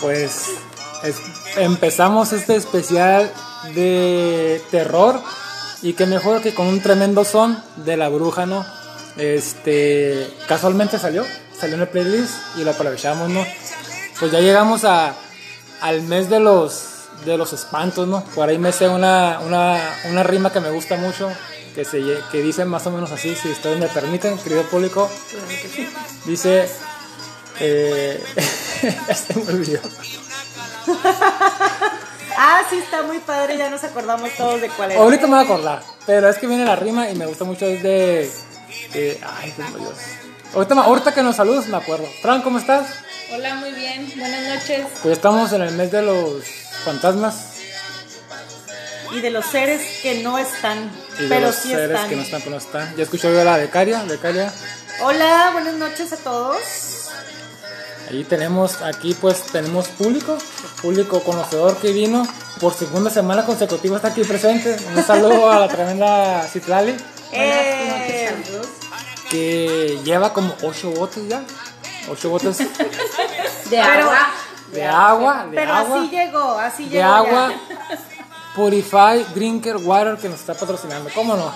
Pues empezamos este especial de terror y que mejor que con un tremendo son de la bruja, ¿no? Este, casualmente salió, salió en el playlist y lo aprovechamos, ¿no? Pues ya llegamos a, al mes de los, de los espantos, ¿no? Por ahí me sé una, una, una rima que me gusta mucho, que, se, que dice más o menos así, si ustedes me permiten, querido público. Dice, eh, este me olvidó. ah, sí, está muy padre, ya nos acordamos todos de cuál era. Ahorita me voy a acordar, pero es que viene la rima y me gusta mucho, es de... Eh, ay, Dios Ahorita, ahorita que nos saludos me acuerdo. Fran, ¿cómo estás? Hola, muy bien. Buenas noches. Pues estamos en el mes de los fantasmas. Y de los seres que no están, y de pero los sí seres están. que no están, pero no están. Ya escuchó yo la becaria, becaria. Hola, buenas noches a todos. Ahí tenemos, aquí pues tenemos público, público conocedor que vino por segunda semana consecutiva está aquí presente. Un saludo a la tremenda Citlali. Eh, que lleva como ocho botes ya. Ocho botes De agua. de agua, de pero agua. así llegó, así de llegó. agua. ya. Purify Drinker Water que nos está patrocinando, ¿cómo no?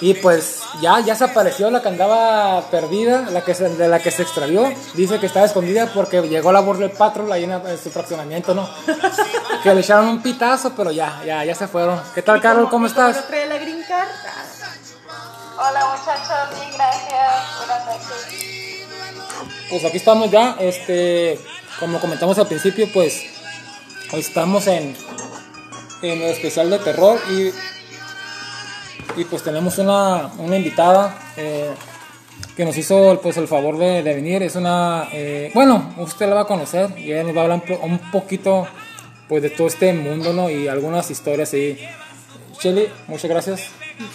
Y pues ya, ya se apareció la que andaba perdida, la que se- de la que se extravió. Dice que estaba escondida porque llegó la Border Patrol ahí en, en su fraccionamiento, ¿no? que le echaron un pitazo, pero ya, ya, ya se fueron. ¿Qué tal, Carol? ¿Cómo ¿Y cómo estás? no trae la green card? Hola muchachos, bien, gracias. Buenas noches. Pues aquí estamos ya, este, como comentamos al principio, pues estamos en, en el especial de terror y, y pues tenemos una, una invitada eh, que nos hizo pues el favor de, de venir. Es una, eh, bueno, usted la va a conocer y ella nos va a hablar un po- un poquito pues de todo este mundo, ¿no? Y algunas historias ahí. Shelly, muchas gracias.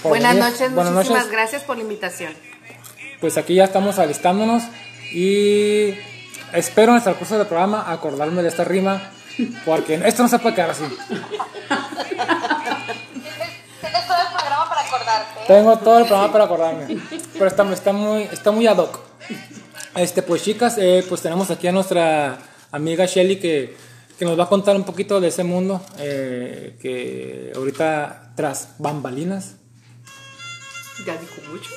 por Buenas venir. noches, Buenas muchísimas noches. gracias por la invitación. Pues aquí ya estamos alistándonos y espero en el transcurso del programa acordarme de esta rima porque esto no se puede quedar así. acordarte. Tengo todo el programa para acordarme, pero está, está muy, está muy ad hoc. Este, pues chicas, eh, pues tenemos aquí a nuestra amiga Shelly que, que nos va a contar un poquito de ese mundo eh, que ahorita tras bambalinas, Ya dijo mucho.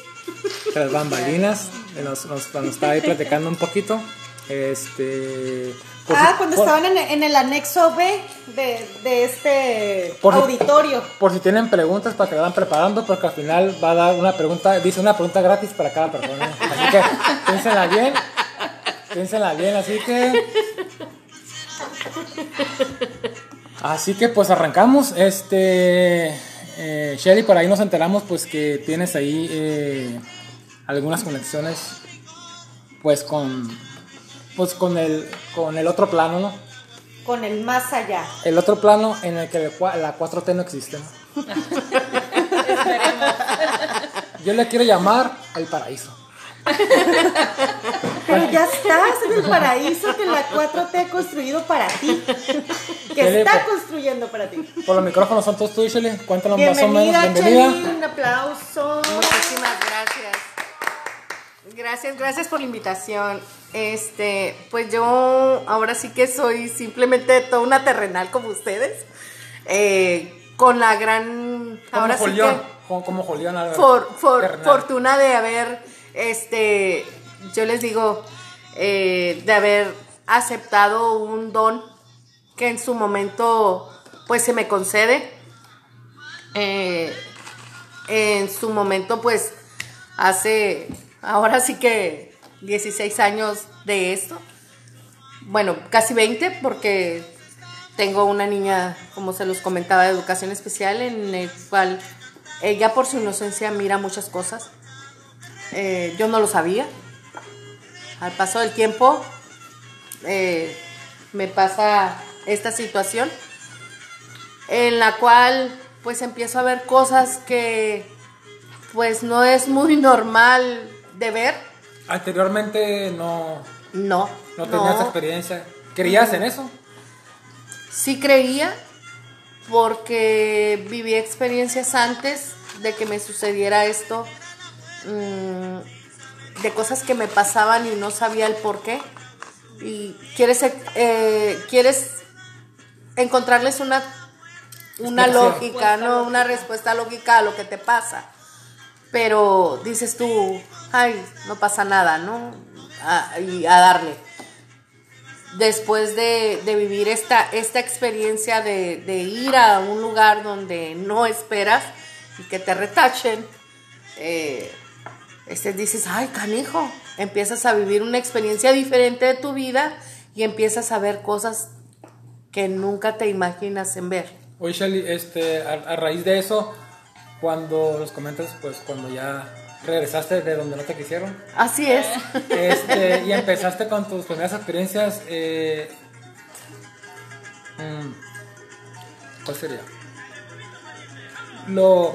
tras bambalinas, eh, nos, nos, nos está ahí platicando un poquito. Este, por Ah, si- cuando por- estaban en, en el anexo B de, de este Por si- auditorio. Por si tienen preguntas para que la van preparando, porque al final va a dar una pregunta, dice una pregunta gratis para cada persona. Así que piénsenla bien, piénsenla bien, así que... Así que pues arrancamos, este... Eh, Shelly, por ahí nos enteramos pues que tienes ahí eh, algunas conexiones pues con... Pues con el, con el otro plano, ¿no? Con el más allá. El otro plano en el que la 4T no existe. ¿no? Yo le quiero llamar el paraíso. Pero ya estás en el paraíso que la 4T ha construido para ti. ¿Qué Que está construyendo para ti. Por los micrófonos son todos tuyos, Shelly. Cuéntanos más o menos. Bienvenida. Chelly, un aplauso. Muchísimas gracias. Gracias, gracias por la invitación. Este, pues yo ahora sí que soy simplemente toda una terrenal como ustedes. Eh, con la gran Como ahora sí Julián. que Como, Álvarez. for- for- fortuna de haber, este, yo les digo, eh, de haber aceptado un don que en su momento, pues se me concede. Eh, en su momento, pues, hace, ahora sí que 16 años de esto. Bueno, casi 20 porque tengo una niña, como se los comentaba, de educación especial, en el cual ella por su inocencia mira muchas cosas. Eh, yo no lo sabía. Al paso del tiempo eh, me pasa esta situación en la cual pues empiezo a ver cosas que pues no es muy normal de ver. Anteriormente no, No. no tenías experiencia. ¿Creías en eso? Sí creía porque viví experiencias antes de que me sucediera esto, mm, de cosas que me pasaban y no sabía el por qué. y quieres, eh, quieres encontrarles una, una lógica, ¿no? Una respuesta lógica a lo que te pasa. Pero dices tú, ay, no pasa nada, ¿no? A- y a darle. Después de, de vivir esta, esta experiencia de, de ir a un lugar donde no esperas y que te retachen, eh, este, dices, ay, canijo, empiezas a vivir una experiencia diferente de tu vida y empiezas a ver cosas que nunca te imaginas en ver. Oye, Shelly, este, a, a raíz de eso, cuando los comentas, pues cuando ya regresaste de donde no te quisieron, Así es. este, y empezaste con tus primeras experiencias, eh, mm, ¿cuál sería? ¿Lo,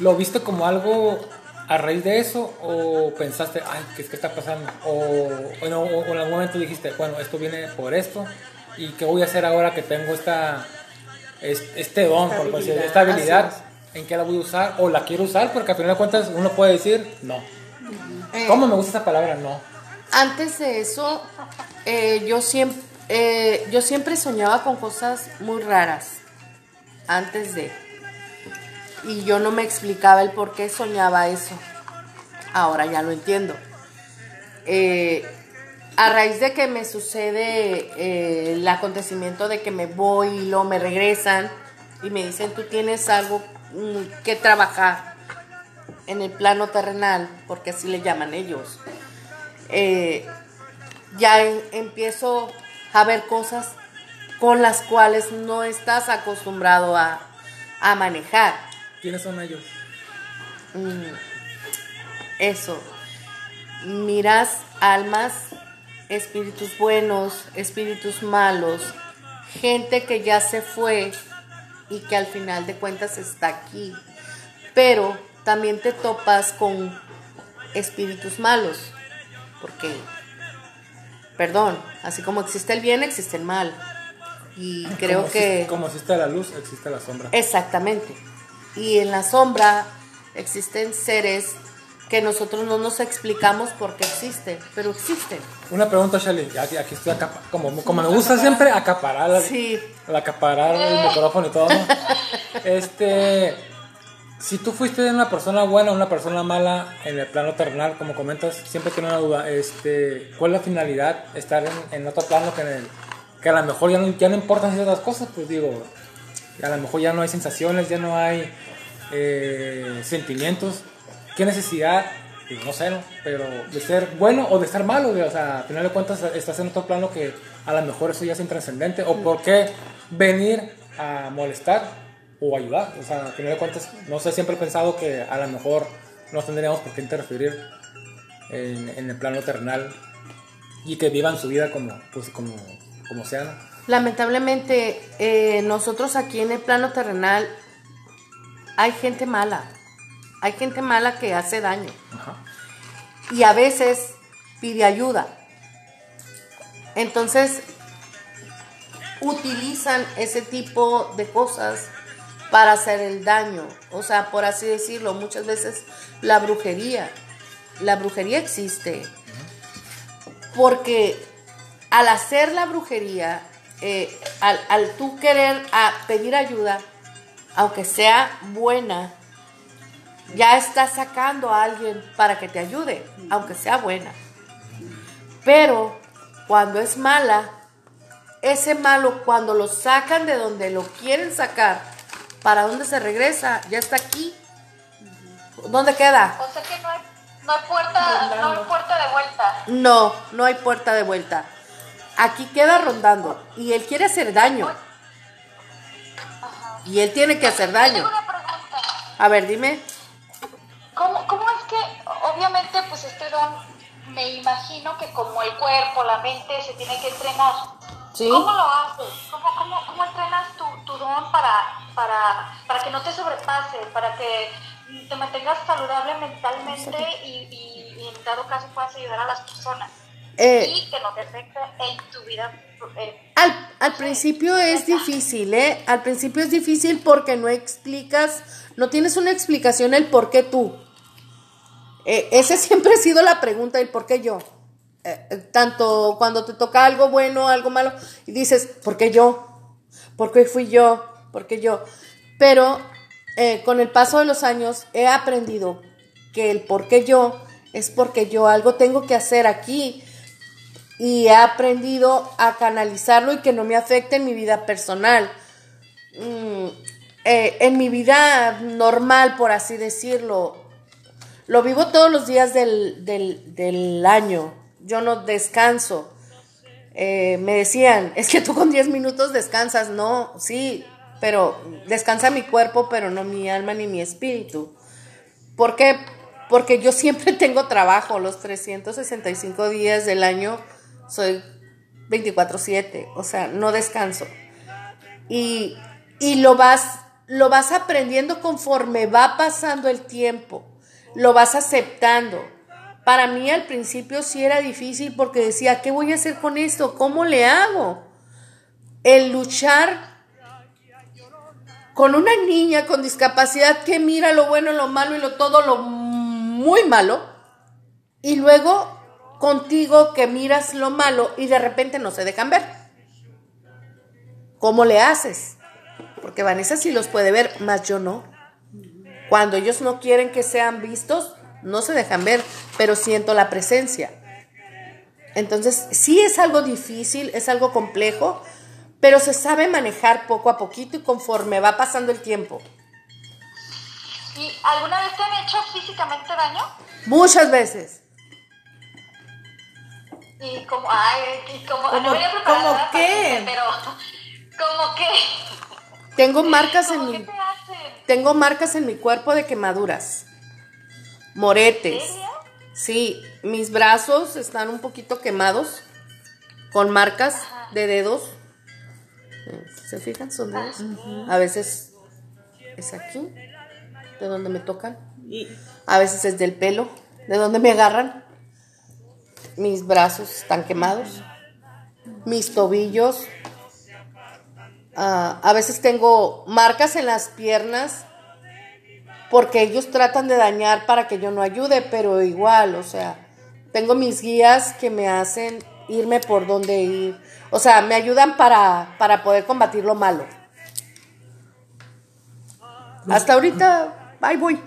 ¿Lo viste como algo a raíz de eso o pensaste, ay, ¿qué, qué está pasando? O, o no, o en algún momento dijiste, bueno, esto viene por esto y qué voy a hacer ahora que tengo esta, es- este don, por decir, esta habilidad, en qué la voy a usar o la quiero usar, porque al final de cuentas uno puede decir, no. Eh, ¿Cómo me gusta esa palabra? No. Antes de eso, eh, yo, siempre, yo siempre soñaba con cosas muy raras. Antes de. Y yo no me explicaba el por qué soñaba eso. Ahora ya lo entiendo. Eh, a raíz de que me sucede eh, el acontecimiento de que me voy y luego me regresan y me dicen, tú tienes algo que trabajar en el plano terrenal, porque así le llaman ellos eh, ya en- empiezo a ver cosas con las cuales no estás acostumbrado a, a manejar. ¿Quiénes son ellos? Mm, eso. Miras almas, espíritus buenos, espíritus malos, gente que ya se fue y que al final de cuentas está aquí. Pero también te topas con espíritus malos, porque, perdón, así como existe el bien, existe el mal. Y creo Como que... existe- como existe la luz, existe la sombra. Exactamente. Y en la sombra existen seres que nosotros no nos explicamos por qué existen, pero existen. Una pregunta, Shelly. Aquí, aquí estoy acá, como, como me gusta siempre, acaparar, Sí. Acaparar el micrófono y todo, ¿no? Este, si tú fuiste una persona buena o una persona mala en el plano terrenal, como comentas, siempre tengo una duda, este, ¿cuál es la finalidad? Estar en, en otro plano que en el, que a lo mejor ya no, ya no importan ciertas cosas, pues digo, a lo mejor ya no hay sensaciones, ya no hay eh, sentimientos. ¿Qué necesidad? Digo, no sé, ¿no? Pero de ser bueno o de ser malo, o sea, al final de cuentas estás en otro plano que a lo mejor eso ya es intrascendente. ¿O por qué venir a molestar o ayudar? O sea, al final de cuentas, no sé, siempre he pensado que a lo mejor no tendríamos por qué interferir en, en el plano terrenal y que vivan su vida como, pues, como, como sea, ¿no? Lamentablemente, eh, nosotros aquí en el plano terrenal hay gente mala. Hay gente mala que hace daño. Ajá. y a veces pide ayuda. Entonces, utilizan ese tipo de cosas para hacer el daño. O sea, por así decirlo, muchas veces la brujería. La brujería existe. Porque al hacer la brujería, eh, al, al tú querer a pedir ayuda, aunque sea buena, ya estás sacando a alguien para que te ayude, aunque sea buena. Pero cuando es mala, ese malo cuando lo sacan de donde lo quieren sacar, ¿para dónde se regresa? Ya está aquí. ¿Dónde queda? O sea que no hay, no hay puerta, no hay puerta de vuelta. No, no hay puerta de vuelta. Aquí queda rondando y él quiere hacer daño. Y él tiene que hacer daño. Tengo una pregunta. A ver, dime. ¿Cómo, ¿Cómo es que, obviamente, pues este don, me imagino que como el cuerpo, la mente se tiene que entrenar? Sí. ¿Cómo lo haces? ¿Cómo, cómo, cómo entrenas tu, tu don para, para, para que no te sobrepase, para que te mantengas saludable mentalmente y, y- y en dado caso puedas ayudar a las personas? Eh, y que no te afecte en tu vida. eh, Al, al principio es difícil, ¿eh? Al principio es difícil porque no explicas, no tienes una explicación el por qué tú. Eh, esa siempre ha sido la pregunta, el por qué yo. Eh, tanto cuando te toca algo bueno, algo malo, y dices, ¿por qué yo? ¿Por qué fui yo? ¿Por qué yo? Pero eh, con el paso de los años he aprendido que el por qué yo es porque yo algo tengo que hacer aquí y he aprendido a canalizarlo y que no me afecte en mi vida personal. Mm, eh, en mi vida normal, por así decirlo, lo vivo todos los días del, del año. Yo no descanso. Eh, me decían, es que tú con 10 minutos descansas. No, sí, pero descansa mi cuerpo, pero no mi alma ni mi espíritu. ¿Por qué? Porque yo siempre tengo trabajo, los 365 días del año soy 24/7, o sea, no descanso. Y, y lo, vas, lo vas aprendiendo conforme va pasando el tiempo, lo vas aceptando. Para mí al principio sí era difícil porque decía, ¿qué voy a hacer con esto? ¿Cómo le hago? El luchar con una niña con discapacidad que mira lo bueno, lo malo y lo todo lo muy malo, y luego contigo que miras lo malo y de repente no se dejan ver. ¿Cómo le haces? Porque Vanessa sí los puede ver, más yo no. Cuando ellos no quieren que sean vistos, no se dejan ver, pero siento la presencia. Entonces, sí es algo difícil, es algo complejo, pero se sabe manejar poco a poquito y conforme va pasando el tiempo. ¿Y alguna vez te han hecho físicamente daño? Muchas veces. Y como, ay, y como, ¿Cómo- no venía preparada cómo qué? este, pero, ¿cómo qué? Tengo marcas en ¿Cómo mi, tengo marcas en mi cuerpo de quemaduras, moretes. Sí, mis brazos están un poquito quemados, con marcas de dedos. ¿Se fijan? Son dedos. A veces es aquí, de donde me tocan. Y A veces es del pelo, de donde me agarran. Mis brazos están quemados. Mis tobillos. Ah, a veces tengo marcas en las piernas porque ellos tratan de dañar para que yo no ayude, pero igual, o sea, tengo mis guías que me hacen irme por donde ir. O sea, me ayudan para, para poder combatir lo malo. Hasta ahorita, ahí voy.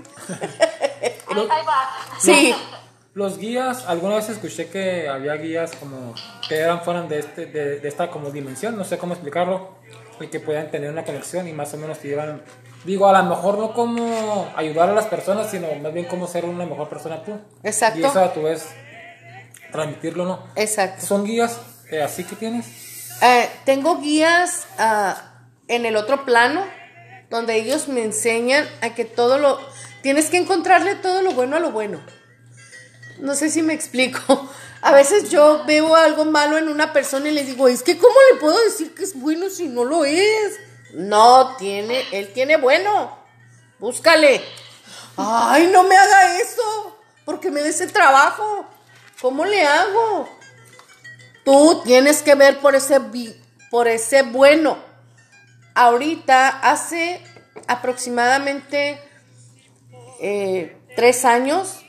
Va. Sí. Los guías, alguna vez escuché que había guías como que eran fueran de, este, de, de esta como dimensión, no sé cómo explicarlo, y que puedan tener una conexión y más o menos te llevan, digo, a lo mejor no como ayudar a las personas, sino más bien como ser una mejor persona tú. Exacto. Y eso a tu vez transmitirlo, ¿no? Exacto. ¿Son guías eh, así que tienes? Eh, tengo guías ah, en el otro plano donde ellos me enseñan a que todo lo... Tienes que encontrarle todo lo bueno a lo bueno. No sé si me explico. A veces yo veo algo malo en una persona y les digo, es que ¿cómo le puedo decir que es bueno si no lo es? No, tiene, él tiene bueno. Búscale. Ay, no me haga eso, porque me des el trabajo. ¿Cómo le hago? Tú tienes que ver por ese, por ese bueno. Ahorita, hace aproximadamente eh, tres años,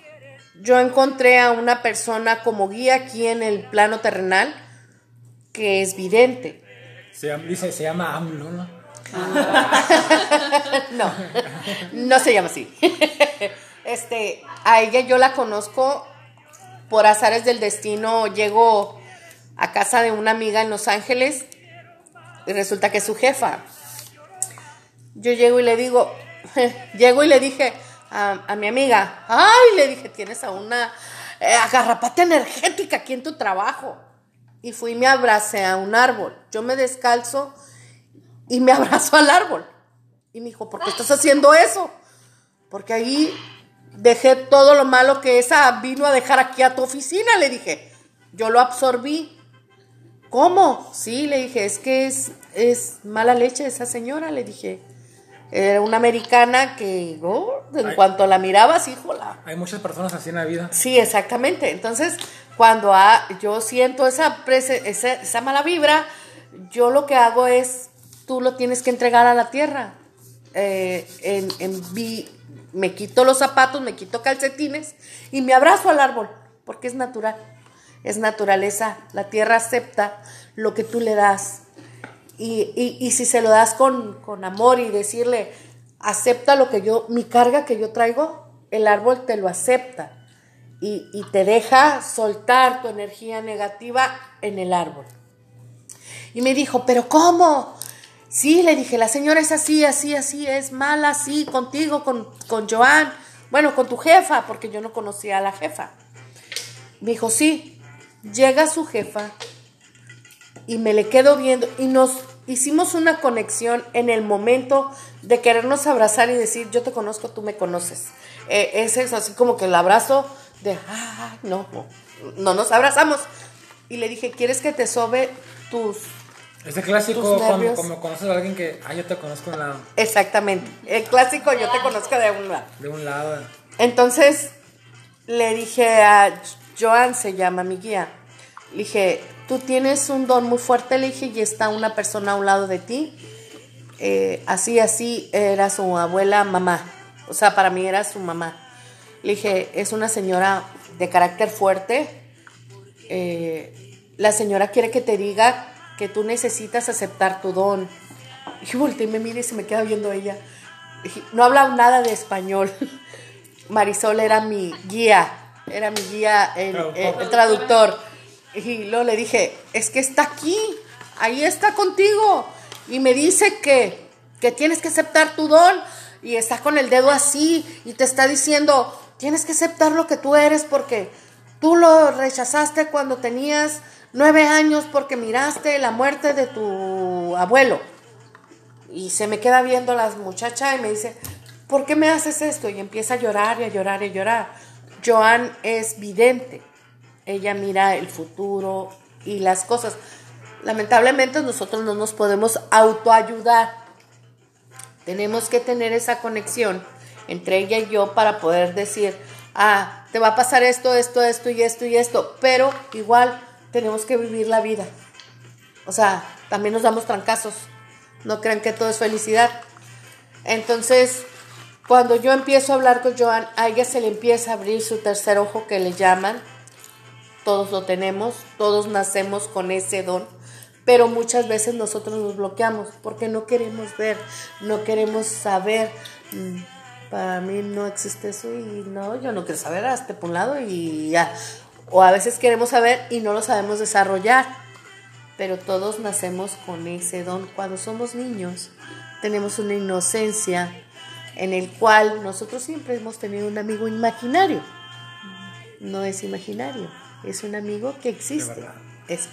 yo encontré a una persona como guía aquí en el plano terrenal que es vidente. Se llama, dice, se llama AMLO, ¿no? No, no se llama así. Este, a ella yo la conozco por azares del destino. Llego a casa de una amiga en Los Ángeles y resulta que es su jefa. Yo llego y le digo, llego y le dije a, mi amiga, ay, le dije, tienes a una eh, agarrapata energética aquí en tu trabajo. Y fui y me abracé a un árbol. Yo me descalzo y me abrazo al árbol. Y me dijo, ¿por qué estás haciendo eso? Porque ahí dejé todo lo malo que esa vino a dejar aquí a tu oficina, le dije. Yo lo absorbí. ¿Cómo? Sí, le dije, es que es, es mala leche esa señora, le dije. Era una americana que, oh, en Ay. cuanto la mirabas, híjola. Hay muchas personas así en la vida. Sí, exactamente. Entonces, cuando ha- yo siento esa, prese- esa, esa mala vibra, yo lo que hago es, tú lo tienes que entregar a la tierra. Eh, en, en vi- me quito los zapatos, me quito calcetines y me abrazo al árbol, porque es natural. es naturaleza. La tierra acepta lo que tú le das. Y, y- y si se lo das con, con amor y decirle, acepta lo que yo, mi carga que yo traigo, el árbol te lo acepta y, y te deja soltar tu energía negativa en el árbol. Y me dijo, ¿pero cómo? Sí, le dije, la señora es así, así, así, es mala, así, contigo, con, con Joan, bueno, con tu jefa, porque yo no conocía a la jefa. Me dijo, sí, llega su jefa y me le quedo viendo y nos hicimos una conexión en el momento de querernos abrazar y decir, yo te conozco, tú me conoces. Eh, es así como que el abrazo de, ay, no, no, no nos abrazamos. Y le dije, ¿quieres que te sobe tus... Ese clásico, nervios. como conoces a alguien que, ah, yo te conozco de un lado. Exactamente, el clásico, yo te conozco de un lado. De un lado. Entonces le dije a Joan, se llama mi guía, le dije, tú tienes un don muy fuerte, le dije, y está una persona a un lado de ti. Eh, así, así era su abuela mamá. O sea, para mí era su mamá. Le dije, es una señora de carácter fuerte. Eh, la señora quiere que te diga que tú necesitas aceptar tu don. Y volteé y me mira y se me queda viendo ella. No hablaba nada de español. Marisol era mi guía, era mi guía, el, Traductor. el- el traductor. Y luego le dije, es que está aquí, ahí está contigo. Y me dice que, que tienes que aceptar tu don. Y está con el dedo así y te está diciendo, tienes que aceptar lo que tú eres porque tú lo rechazaste cuando tenías nueve años porque miraste la muerte de tu abuelo. Y se me queda viendo la muchacha y me dice, ¿por qué me haces esto? Y empieza a llorar y a llorar y a llorar. Joan es vidente. Ella mira el futuro y las cosas. Lamentablemente nosotros no nos podemos autoayudar. Tenemos que tener esa conexión entre ella y yo para poder decir, ah, te va a pasar esto, esto, esto y esto y esto. Pero igual tenemos que vivir la vida. O sea, también nos damos trancazos. No crean que todo es felicidad. Entonces, cuando yo empiezo a hablar con Joan, a ella se le empieza a abrir su tercer ojo que le llaman. Todos lo tenemos, todos nacemos con ese don, pero muchas veces nosotros nos bloqueamos porque no queremos ver, no queremos saber. Mm, Para mí no existe eso y no, yo no quiero saber, hasta por un lado y ya. O a veces queremos saber y no lo sabemos desarrollar pero todos nacemos con ese don. Cuando somos niños, tenemos una inocencia en el cual nosotros siempre hemos tenido un amigo imaginario. No es imaginario, es un amigo que existe. Es,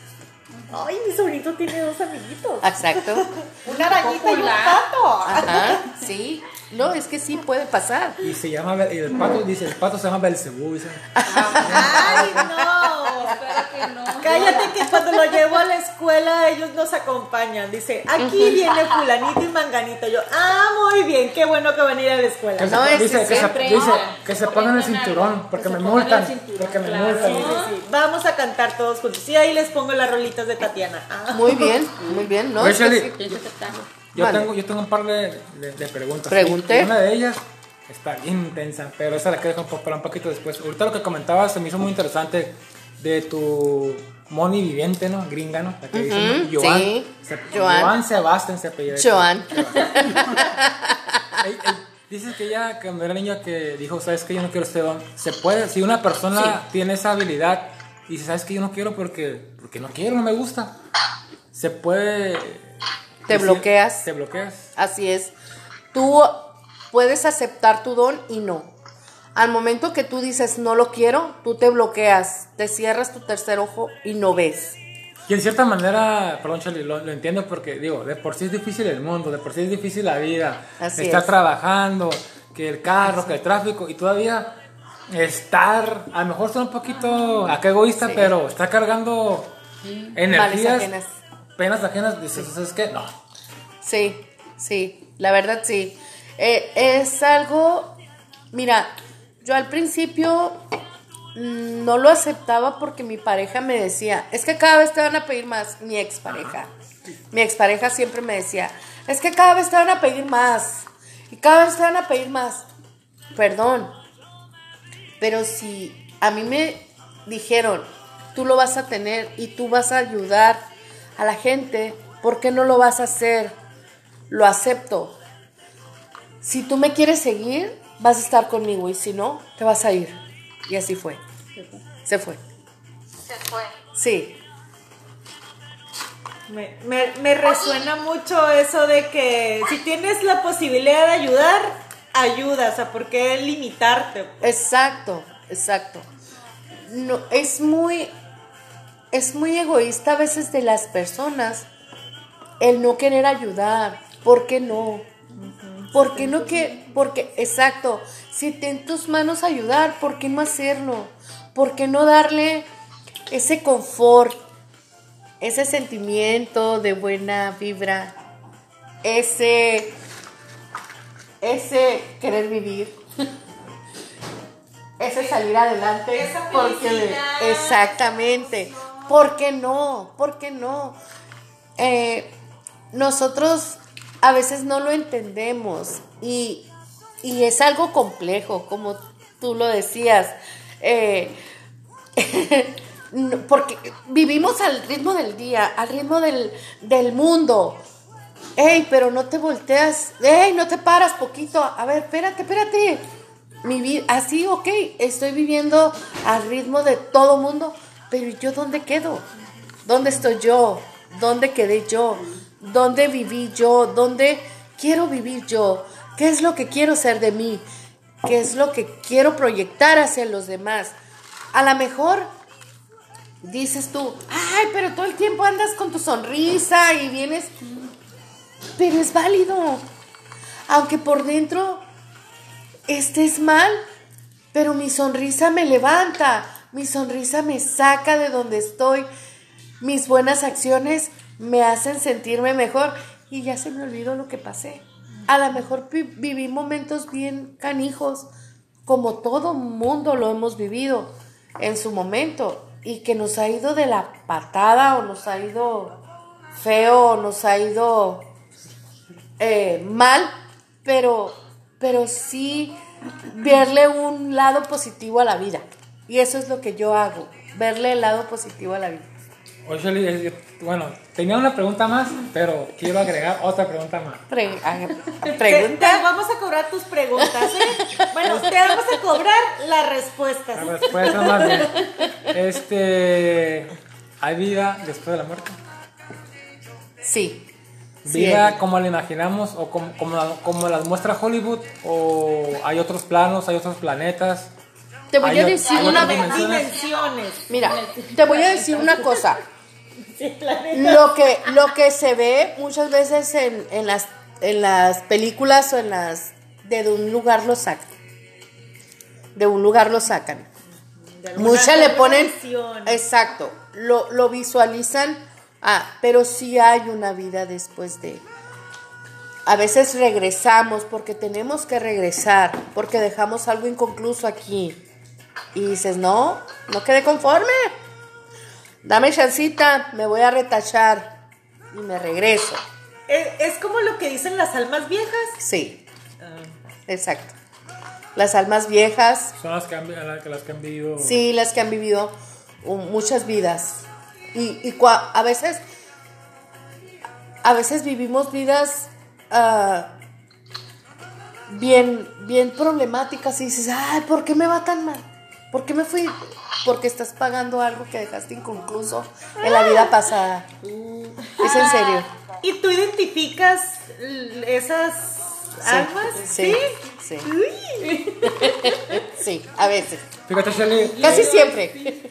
Ay, mi sobrinito tiene dos amiguitos. exacto. Una arañita y un pato. Ajá, sí. No, es que sí puede pasar. Y se llama, el pato dice, el pato se llama Belcebú. dice. Ay, no. Espero que no. Cállate que cuando lo llevo a la escuela ellos nos acompañan. Dice, aquí viene fulanito y manganito. Yo, ah, muy bien, qué bueno que van a ir a la escuela. Que se, No, ese dice, que se, siempre, dice ¿no? que se pongan el cinturón, porque que me se pongan multan. el cinturón, Porque me claro. multan. Sí, sí, sí. Vamos a cantar todos juntos. Y ahí les pongo las rolitas de Tatiana. Ah. Muy bien, muy bien. ¿no? Oye, Que que. Yo, Vale. tengo, yo tengo un par de, de- de preguntas. Pregunte. Y Una de ellas está bien intensa, pero esa la un poco- para un poquito después. Ahorita lo que comentabas se me hizo muy interesante de tu Moni viviente, ¿no? Gringa, ¿no? La que dicen, Ujú, Joan. sí. Se- Joan. Joan Sebastián se apellida. Joan. Ey, ey, Dices que ella, cuando era niña, que dijo, ¿sabes que Yo no quiero este don. Se puede, si una persona tiene esa habilidad y dice, ¿sabes que Yo no quiero porque, porque no quiero, no me gusta. Se puede... Te bloqueas. Te bloqueas. Así es. Tú puedes aceptar tu don y no. Al momento que tú dices no lo quiero, tú te bloqueas, te cierras tu tercer ojo y no ves. Y en cierta manera, perdón, Charlie, lo, lo entiendo porque, digo, de por sí es difícil el mundo, de por sí es difícil la vida. Así estar es. trabajando, que el carro, que el tráfico, y todavía estar, a lo mejor son un poquito acá egoísta, Sí. pero está cargando energías, ajenas. penas ajenas. Dices, ¿sabes qué? No. Sí, sí, la verdad sí. Eh, es algo, mira, yo al principio mm, no lo aceptaba porque mi pareja me decía, es que cada vez te van a pedir más, mi expareja. Mi expareja siempre me decía, es que cada vez te van a pedir más y cada vez te van a pedir más. Perdón, pero si a mí me dijeron, tú lo vas a tener y tú vas a ayudar a la gente, ¿por qué no lo vas a hacer? Lo acepto. Si tú me quieres seguir, vas a estar conmigo y si no, te vas a ir. Y así fue. Se fue. Se fue. Sí. Me, me, me resuena mucho eso de que si tienes la posibilidad de ayudar, ayuda, o sea, ¿por qué limitarte? Exacto, exacto. No, es muy, es muy egoísta a veces de las personas el no querer ayudar. ¿Por qué no? ¿Por qué no que? Porque, exacto, si está en tus manos ayudar, ¿por qué no hacerlo? ¿Por qué no darle ese confort, ese sentimiento de buena vibra, ese, ese querer vivir? ese salir adelante Esa porque exactamente ¿por qué no? ¿por qué no? Eh, nosotros a veces no lo entendemos y, y es algo complejo como tú lo decías Eh, porque vivimos al ritmo del día al ritmo del, del mundo Ey, pero no te volteas. Ey, no te paras poquito. A ver, espérate, espérate. Mi vida, así, ok, estoy viviendo al ritmo de todo mundo, pero ¿y ¿yo dónde quedo? ¿Dónde estoy yo? ¿Dónde quedé yo? ¿Dónde viví yo? ¿Dónde quiero vivir yo? ¿Qué es lo que quiero ser de mí? ¿Qué es lo que quiero proyectar hacia los demás? A lo mejor dices tú, ay, pero todo el tiempo andas con tu sonrisa y vienes pero es válido. Aunque por dentro estés mal, pero mi sonrisa me levanta, mi sonrisa me saca de donde estoy, mis buenas acciones me hacen sentirme mejor y ya se me olvidó lo que pasé. A lo mejor vi- viví momentos bien canijos, como todo mundo lo hemos vivido en su momento, y que nos ha ido de la patada o nos ha ido feo o nos ha ido eh, mal, pero, pero sí verle un lado positivo a la vida. Y eso es lo que yo hago, verle el lado positivo a la vida. Bueno, tenía una pregunta más, pero quiero agregar otra pregunta más. Pre- haga- Te, te pregunta. vamos a cobrar tus preguntas, ¿eh? Bueno, te vamos a cobrar las respuestas. La respuesta más bien. Este, ¿hay vida después de la muerte? Sí. Sí, ¿Vida hay. como la imaginamos o como, como, la- como las muestra Hollywood? ¿O hay otros planos, hay otros planetas? Te voy Hay a decir una. Dimensiones. Mira, te voy a decir una cosa. Sí. Lo que, lo que se ve muchas veces en, en las, en las películas o en las... De un lugar lo sacan. De un lugar lo sacan. Muchas le ponen... visión. Exacto. Lo, lo visualizan. Ah, pero sí hay una vida después de... A veces regresamos porque tenemos que regresar, porque dejamos algo inconcluso aquí. Y dices, no, no quedé conforme. Dame chancita, me voy a retachar y me regreso. Es, como lo que dicen las almas viejas. Sí, exacto. Las almas viejas, Son las que han, las que- han vivido. sí, las que han vivido um, muchas vidas. Y, y cua- a veces, a veces vivimos vidas ah, bien, bien problemáticas y dices, ay, ¿por qué me va tan mal? ¿Por qué me fui? Porque estás pagando algo que dejaste inconcluso en la vida pasada. Es en serio. ¿Y tú identificas esas almas? Sí, sí, sí, a veces. Fíjate, Shelly. Casi siempre.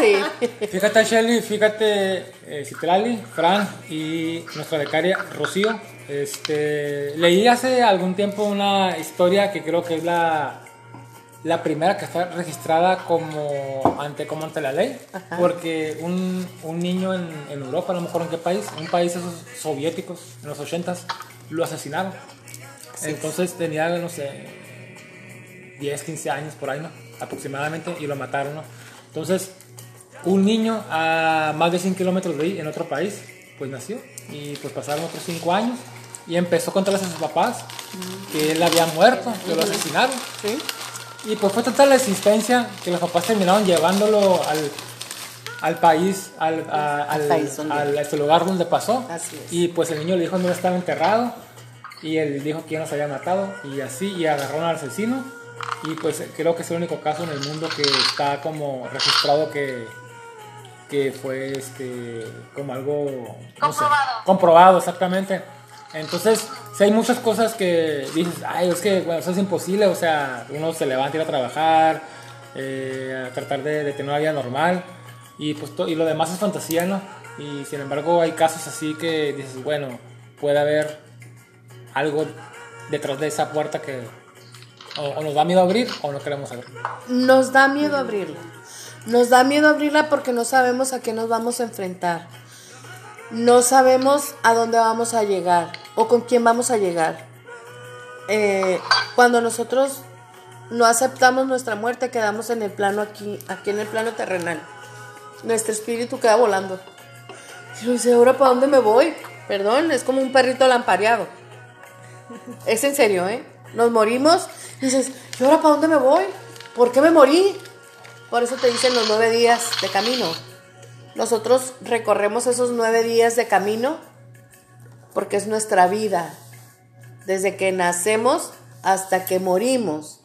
Sí. Fíjate, Shelly, fíjate, eh, Citlali, Fran y nuestra becaria Rocío. Este, leí hace algún tiempo una historia que creo que es la, la primera que está registrada como ante, como ante la ley, porque un, un niño en, en Europa, a lo mejor en qué país, un país esos soviéticos, en los 80s, lo asesinaron. Entonces tenía, no sé, 10, 15 años por ahí, ¿no? Aproximadamente, y lo mataron, ¿no? Entonces, un niño a más de 100 kilómetros de ahí, en otro país, pues nació, y pues pasaron otros 5 años, y empezó a contarles a sus papás que él había muerto, que lo asesinaron. Sí. Y pues fue total la existencia que los papás terminaron llevándolo al, al país, al, a- al, país donde- al- a este lugar donde pasó. Así es. Y pues el niño le dijo dónde estaba enterrado. Y él dijo quién los había matado. Y así, y agarraron al asesino. Y pues creo que es el único caso en el mundo que está como registrado que, que fue este como algo no sé, Comprobado. comprobado exactamente. Entonces, si hay muchas cosas que dices, ay, es que bueno, eso es imposible, o sea, uno se levanta ir a trabajar, eh, a tratar de, de tener una vida normal, y pues to- y lo demás es fantasía, ¿no? Y sin embargo hay casos así que dices, bueno, puede haber algo detrás de esa puerta que o, o nos da miedo abrir o no queremos abrir. Nos da miedo abrirla. Nos da miedo abrirla porque no sabemos a qué nos vamos a enfrentar. No sabemos a dónde vamos a llegar o con quién vamos a llegar. Eh, cuando nosotros no aceptamos nuestra muerte, quedamos en el plano aquí, aquí en el plano terrenal. Nuestro espíritu queda volando. Y dice, ¿ahora para dónde me voy? Perdón, es como un perrito lampareado. Es en serio, ¿eh? Nos morimos y dices, ¿y ahora para dónde me voy? ¿Por qué me morí? Por eso te dicen los nueve días de camino. Nosotros recorremos esos nueve días de camino porque es nuestra vida. Desde que nacemos hasta que morimos.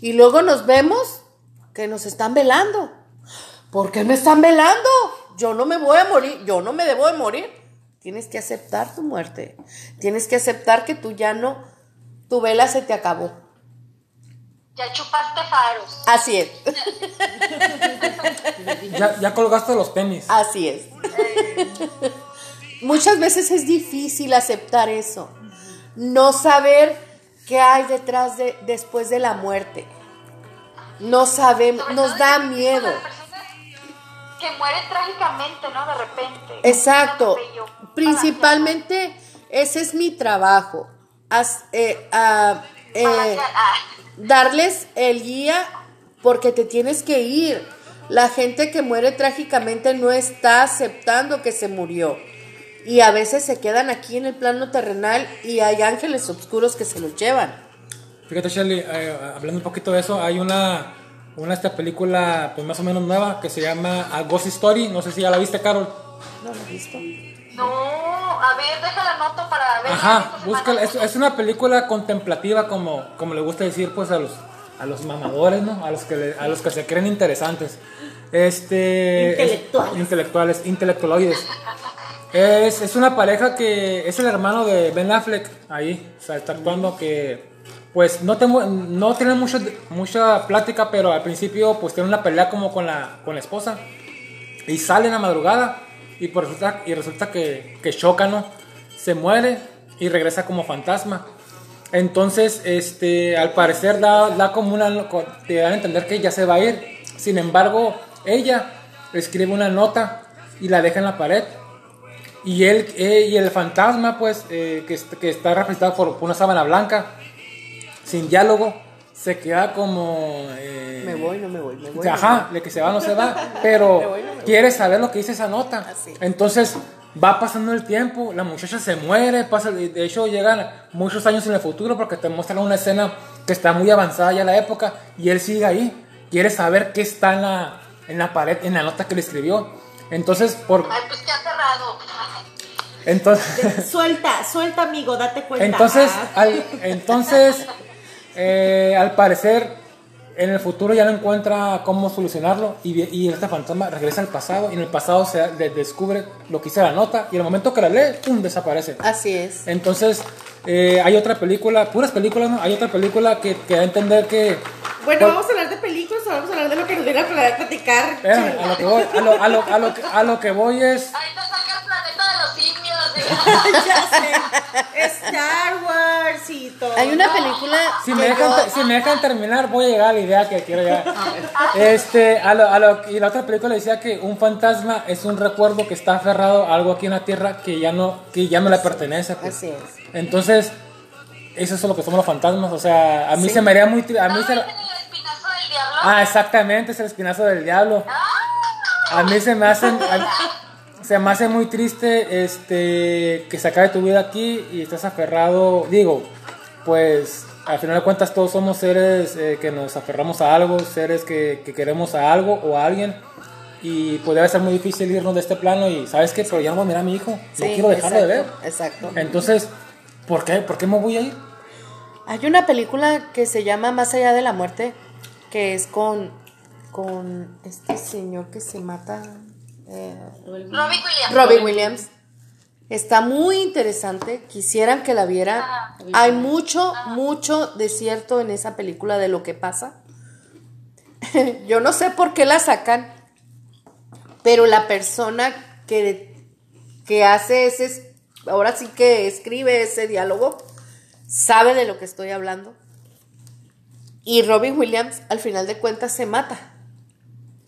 Y luego nos vemos que nos están velando. ¿Por qué me están velando? Yo no me voy a morir, yo no me debo de morir. Tienes que aceptar tu muerte. Tienes que aceptar que tú ya no, tu vela se te acabó. Ya chupaste faros. Así es, Ya, ya colgaste los tenis. así es. Muchas veces es difícil aceptar eso. No saber qué hay detrás de, después de la muerte. No sabemos, nos da miedo. Que mueren trágicamente, ¿no? De repente. Exacto. Principalmente ese es mi trabajo. Eh, ah, eh. Ah. darles el guía porque te tienes que ir. La gente que muere trágicamente no está aceptando que se murió. Y a veces se quedan aquí en el plano terrenal y hay ángeles oscuros que se los llevan. Fíjate, Shelly, eh, hablando un poquito de eso, hay una, una esta película pues más o menos nueva que se llama A Ghost Story. No sé si ya la viste, Carol. ¿No lo has visto? No, a ver, déjala anoto para ver. Ajá, búscala. Es, es una película contemplativa, como, como le gusta decir pues a los, a los mamadores, ¿no? A los que, le- a los que se creen interesantes. Este, Intelectuales. es- intelectuales, intelectualoides. Es, es una pareja que es el hermano de Ben Affleck ahí, está actuando que pues no tengo no tienen mucho, mucha plática, pero al principio pues tienen una pelea como con la con la esposa y sale en la madrugada y pues resulta y resulta que que choca, ¿no? Se muere y regresa como fantasma. Entonces, este, al parecer da, da como una, te dan a entender que ella se va a ir. Sin embargo, ella escribe una nota y la deja en la pared. Y él, eh, y el fantasma, pues, eh, que, que está representado por una sábana blanca, sin diálogo, se queda como... eh, Me voy, no me voy, me voy. Ajá, de que se va no se va, pero voy, no quiere saber lo que dice esa nota. Así. Entonces va pasando el tiempo, la muchacha se muere, pasa, de hecho llegan muchos años en el futuro porque te muestran una escena que está muy avanzada ya la época y él sigue ahí, quiere saber qué está en la, en la pared, en la nota que le escribió. Entonces, por, Ay, pues qué aterrado. entonces, Suelta, suelta, amigo, date cuenta. entonces, Ah. al, entonces eh, al parecer, en el futuro ya no encuentra cómo solucionarlo y, y este fantasma regresa al pasado y en el pasado se de- descubre lo que hizo la nota y en el momento que la lee, ¡pum!, desaparece. Así es. Entonces, eh, hay otra película, puras películas, ¿no? Hay otra película que, que da a entender que... Bueno, Por- vamos a hablar de películas o vamos a hablar de lo que nos viene a platicar. Espérame, a lo que voy, a lo, a lo- a lo a lo que voy es... ya sé. Star Wars y todo. Hay una película Si que me, dejan, yo- te- si me dejan terminar, voy a llegar a la idea que quiero llegar. Este, a lo, a lo- y la otra película decía que un fantasma es un recuerdo que está aferrado a algo aquí en la tierra que ya no, que ya no le pertenece. pues. Así es. Entonces, eso es lo que somos los fantasmas. O sea, a mí Sí. se me haría muy... A mí ¿No se, dicen el espinazo del diablo? ah, exactamente, es el espinazo del diablo. A mí se me hace... a- se me hace muy triste este, que se acabe tu vida aquí y estés aferrado, digo, pues al final de cuentas todos somos seres eh, que nos aferramos a algo, seres que, que queremos a algo o a alguien. Y podría ser muy difícil irnos de este plano y, ¿sabes qué? Pero ya no voy a mirar a mi hijo. no quiero dejarlo de ver. exacto, Exacto. Entonces, ¿por qué? ¿Por qué me voy a ir? Hay una película que se llama Más allá de la muerte, que es con, con este señor que se mata. Eh, Robbie Williams. Robbie Williams. Está muy interesante, quisieran que la vieran. Hay mucho, mucho de cierto en esa película de lo que pasa. Yo no sé por qué la sacan, pero la persona que, que hace ese, ahora sí que escribe ese diálogo, sabe de lo que estoy hablando. Y Robin Williams, al final de cuentas, se mata.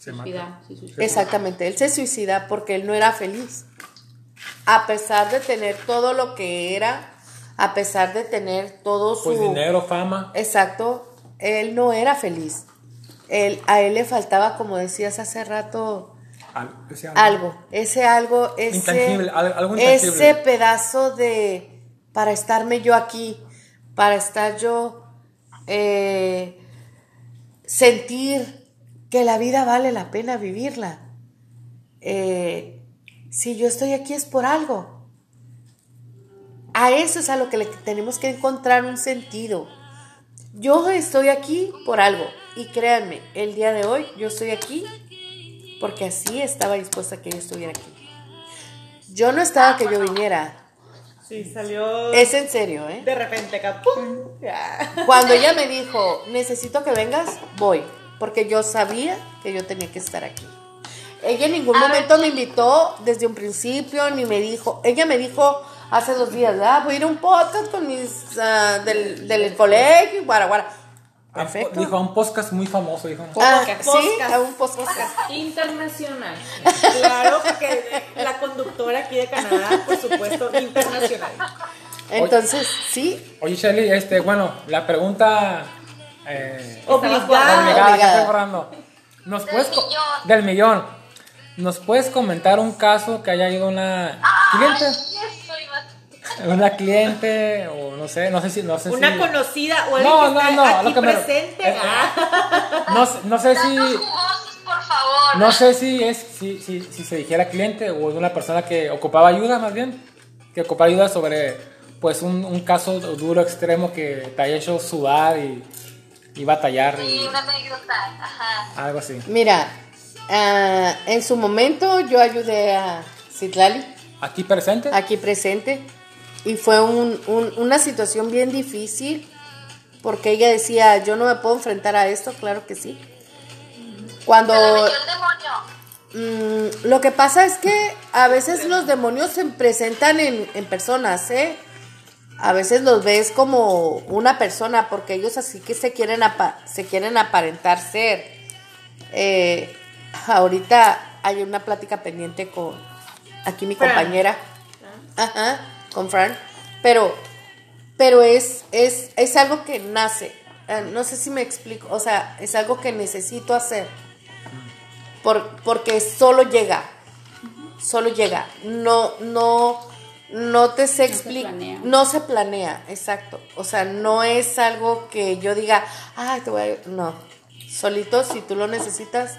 Se mata. Suicida, sí, suicida. Exactamente, él se suicida porque él no era feliz. A pesar de tener todo lo que era, a pesar de tener todo su... Pues dinero, fama. Exacto, él no era feliz. Él, a él le faltaba, como decías hace rato, al- ese algo, ese algo, ese, Intangible, al- algo intangible. ese pedazo de para estarme yo aquí, para estar yo, eh, sentir que la vida vale la pena vivirla. Eh, si yo estoy aquí es por algo. A eso es a lo que le tenemos que encontrar un sentido. Yo estoy aquí por algo. Y créanme, el día de hoy yo estoy aquí porque así estaba dispuesta que yo estuviera aquí. Yo no estaba que yo viniera. Sí, salió Es en serio, ¿eh? de repente acá. ¡pum! Ya. Cuando ella me dijo, necesito que vengas, voy. Porque yo sabía que yo tenía que estar aquí. Ella en ningún momento me invitó desde un principio, ni me dijo, ella me dijo hace dos días, ah, voy a ir a un podcast con mis, ah, del, del colegio, y guara, guara. Perfecto. Dijo a un podcast muy famoso, dijo. Ah, Podcast. sí, a un podcast. Internacional. Claro, porque la conductora aquí de Canadá, por supuesto, internacional. Entonces, sí, Oye, Shelly, este, bueno, la pregunta eh, Obligada. obligada obligada. estoy borrando. ¿Nos Del puedes millón. del millón. ¿Nos puedes comentar un caso que haya ido una cliente? Ay, Una cliente o no sé, no sé si no sé Una si conocida o alguien No, que no, está no, aquí lo que me- presente. eh, eh, Ah. no, sé- no si jugosos, por favor. no sé si es si, si, si se dijera cliente o de una persona que ocupaba ayuda más bien, que ocupaba ayuda sobre pues un, un caso duro extremo que te haya hecho sudar y, y batallar Sí, y una anécdota. Ajá. algo así. mira, ah, en su momento yo ayudé a Citlali. Aquí presente. aquí presente y fue un- un- una situación bien difícil porque ella decía, yo no me puedo enfrentar a esto, claro que sí. Cuando mm, lo que pasa es que a veces los demonios se presentan en, en personas, ¿eh? A veces los ves como una persona porque ellos así que se quieren, apa- se quieren aparentar ser. Eh, ahorita hay una plática pendiente con aquí mi Fran. compañera. Ajá, con Fran. Pero, pero es, es, es algo que nace. Eh, no sé si me explico. O sea, es algo que necesito hacer. Por, porque solo llega. Solo llega. No, no, no te se explicar. planea. No se planea, exacto. O sea, no es algo que yo diga, ay, te voy a. No. Solito, si tú lo necesitas,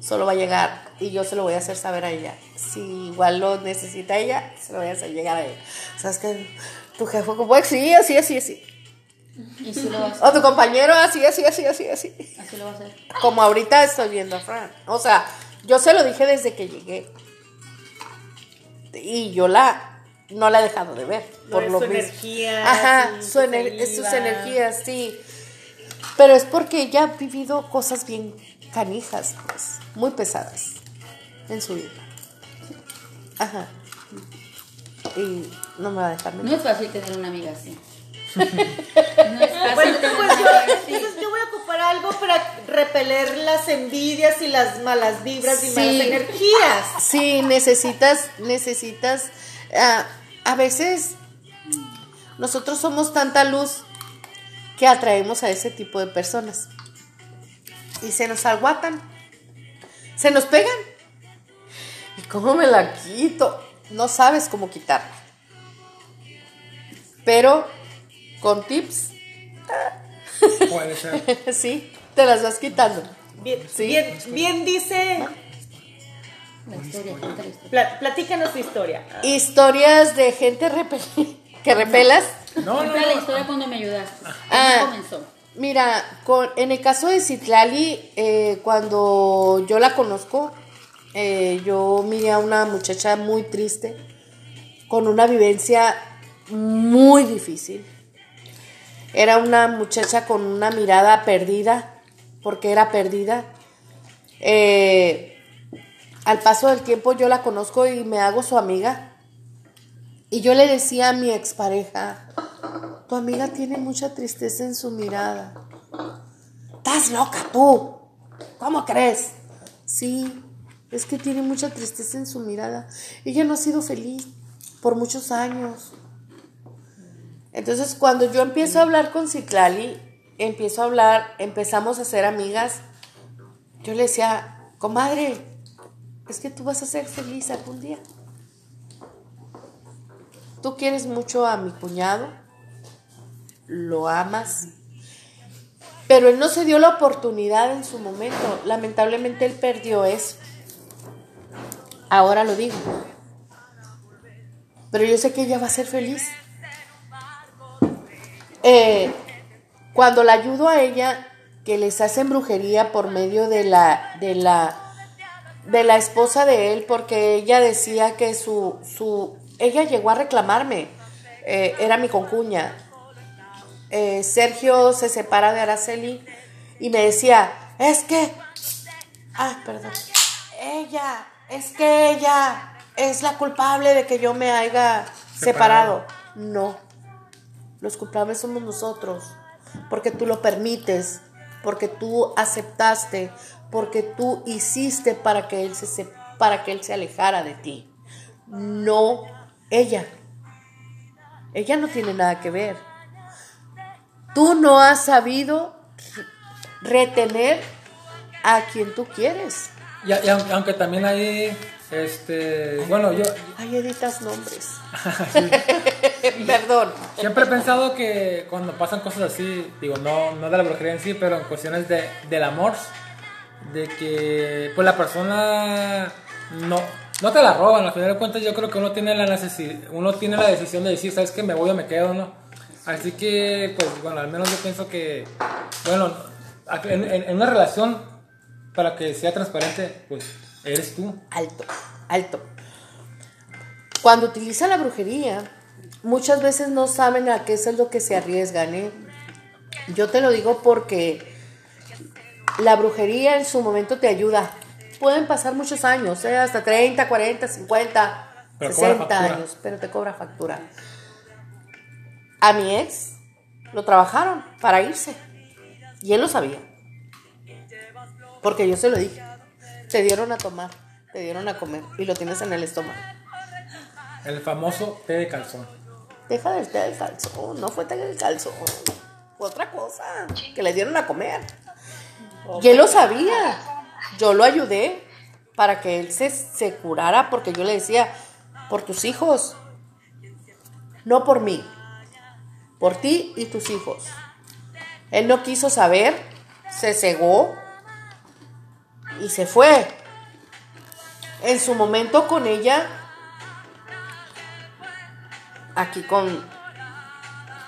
solo va a llegar. Y yo se lo voy a hacer saber a ella. Si igual lo necesita ella, se lo voy a hacer llegar a ella. ¿Sabes que Tu jefe, como, sí, así, así, así. Y sí lo va a hacer. O tu compañero, así, así, así, así, así. Así lo va a hacer. Como ahorita estoy viendo a Fran. O sea, yo se lo dije desde que llegué. Y yo la no la he dejado de ver. Por lo su mismo. energía, Ajá, su ener- sus energías, sí. Pero es porque ella ha vivido cosas bien canijas, pues, muy pesadas en su vida. Ajá. Y no me va a dejar No es fácil tener una amiga así. No es fácil Bueno, tener pues una yo, amiga así. entonces yo voy a ocupar algo para repeler las envidias y las malas vibras y malas energías. Sí, necesitas, necesitas, ah, a veces nosotros somos tanta luz que atraemos a ese tipo de personas y se nos aguatan, se nos pegan. ¿Y cómo me la quito? No sabes cómo quitarla. Pero con tips Puede ser. sí, te las vas quitando. Bien, Sí. bien, bien dice. La historia, cuenta la historia. Pla- platícanos tu historia. Historias de gente repel- que repelas. No, no, la historia cuando me ayudaste. Ah. ¿Cómo comenzó? Mira, con, en el caso de Citlali, eh, cuando yo la conozco, eh, yo miré a una muchacha muy triste, con una vivencia muy difícil. Era una muchacha con una mirada perdida, porque era perdida. Eh, al paso del tiempo yo la conozco y me hago su amiga. Y yo le decía a mi expareja, tu amiga tiene mucha tristeza en su mirada. Estás loca tú. ¿Cómo crees? Sí, es que tiene mucha tristeza en su mirada. Ella no ha sido feliz por muchos años. Entonces, cuando yo empiezo a hablar con Citlali, empiezo a hablar, empezamos a ser amigas, yo le decía, comadre, es que tú vas a ser feliz algún día. Tú quieres mucho a mi cuñado, lo amas, pero él no se dio la oportunidad en su momento. Lamentablemente él perdió eso. Ahora lo digo. Pero yo sé que ella va a ser feliz. Eh, cuando la ayudo a ella, que les hacen brujería por medio de la, de la, de la esposa de él, porque ella decía que su, su, ella llegó a reclamarme, eh, era mi concuña. Eh, Sergio se separa de Araceli y me decía, es que, ah, perdón, ella, es que ella es la culpable de que yo me haya separado. Separado. No, los culpables somos nosotros, porque tú lo permites, porque tú aceptaste, porque tú hiciste para que él se, para que él se alejara de ti. No ella. Ella no tiene nada que ver. Tú no has sabido retener a quien tú quieres. Y, y aunque, aunque también hay, este, bueno, yo Ay, editas nombres. Perdón. siempre he pensado que cuando pasan cosas así, digo, no, no de la brujería en sí, pero en cuestiones de, del amor, de que pues la persona no, no te la roban, al final de cuentas yo creo que uno tiene la necesidad, uno tiene la decisión de decir, sabes que me voy o me quedo, ¿no? Así que, pues bueno, al menos yo pienso que, bueno, en, en- una relación, para que sea transparente, pues eres tú. Alto, alto. Cuando utilizan la brujería, muchas veces no saben a qué es lo que se arriesgan, ¿eh? Yo te lo digo porque la brujería en su momento te ayuda. Pueden pasar muchos años, ¿eh? hasta 30, 40, 50, Pero cobra 60 factura. años, pero te cobra factura. A mi ex lo trabajaron para irse y él lo sabía. Porque yo se lo dije. Te dieron a tomar, te dieron a comer y lo tienes en el estómago. El famoso té de calzón. Deja del té del calzón, no fue té del calzón. Fue otra cosa, que le dieron a comer. Y él lo sabía. Yo lo ayudé para que él se, se curara porque yo le decía, por tus hijos, no por mí, por ti y tus hijos. Él no quiso saber, se cegó y se fue. En su momento con ella, aquí con,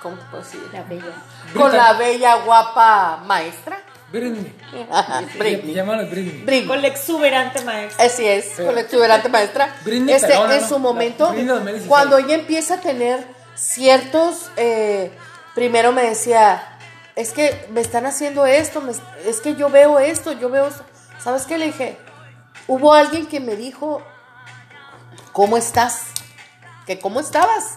¿cómo te puedo decir? La bella. Con la bella, guapa maestra. Britney. Britney. Llámalo Britney. Britney. Con la exuberante maestra. Así es, con la exuberante maestra. Britney, este, ¿no? su La momento, Britney 2016. cuando ella empieza a tener ciertos, eh, primero me decía, es que me están haciendo esto, me- es que yo veo esto, yo veo esto. ¿Sabes qué le dije? Hubo alguien que me dijo, ¿cómo estás? Que cómo estabas.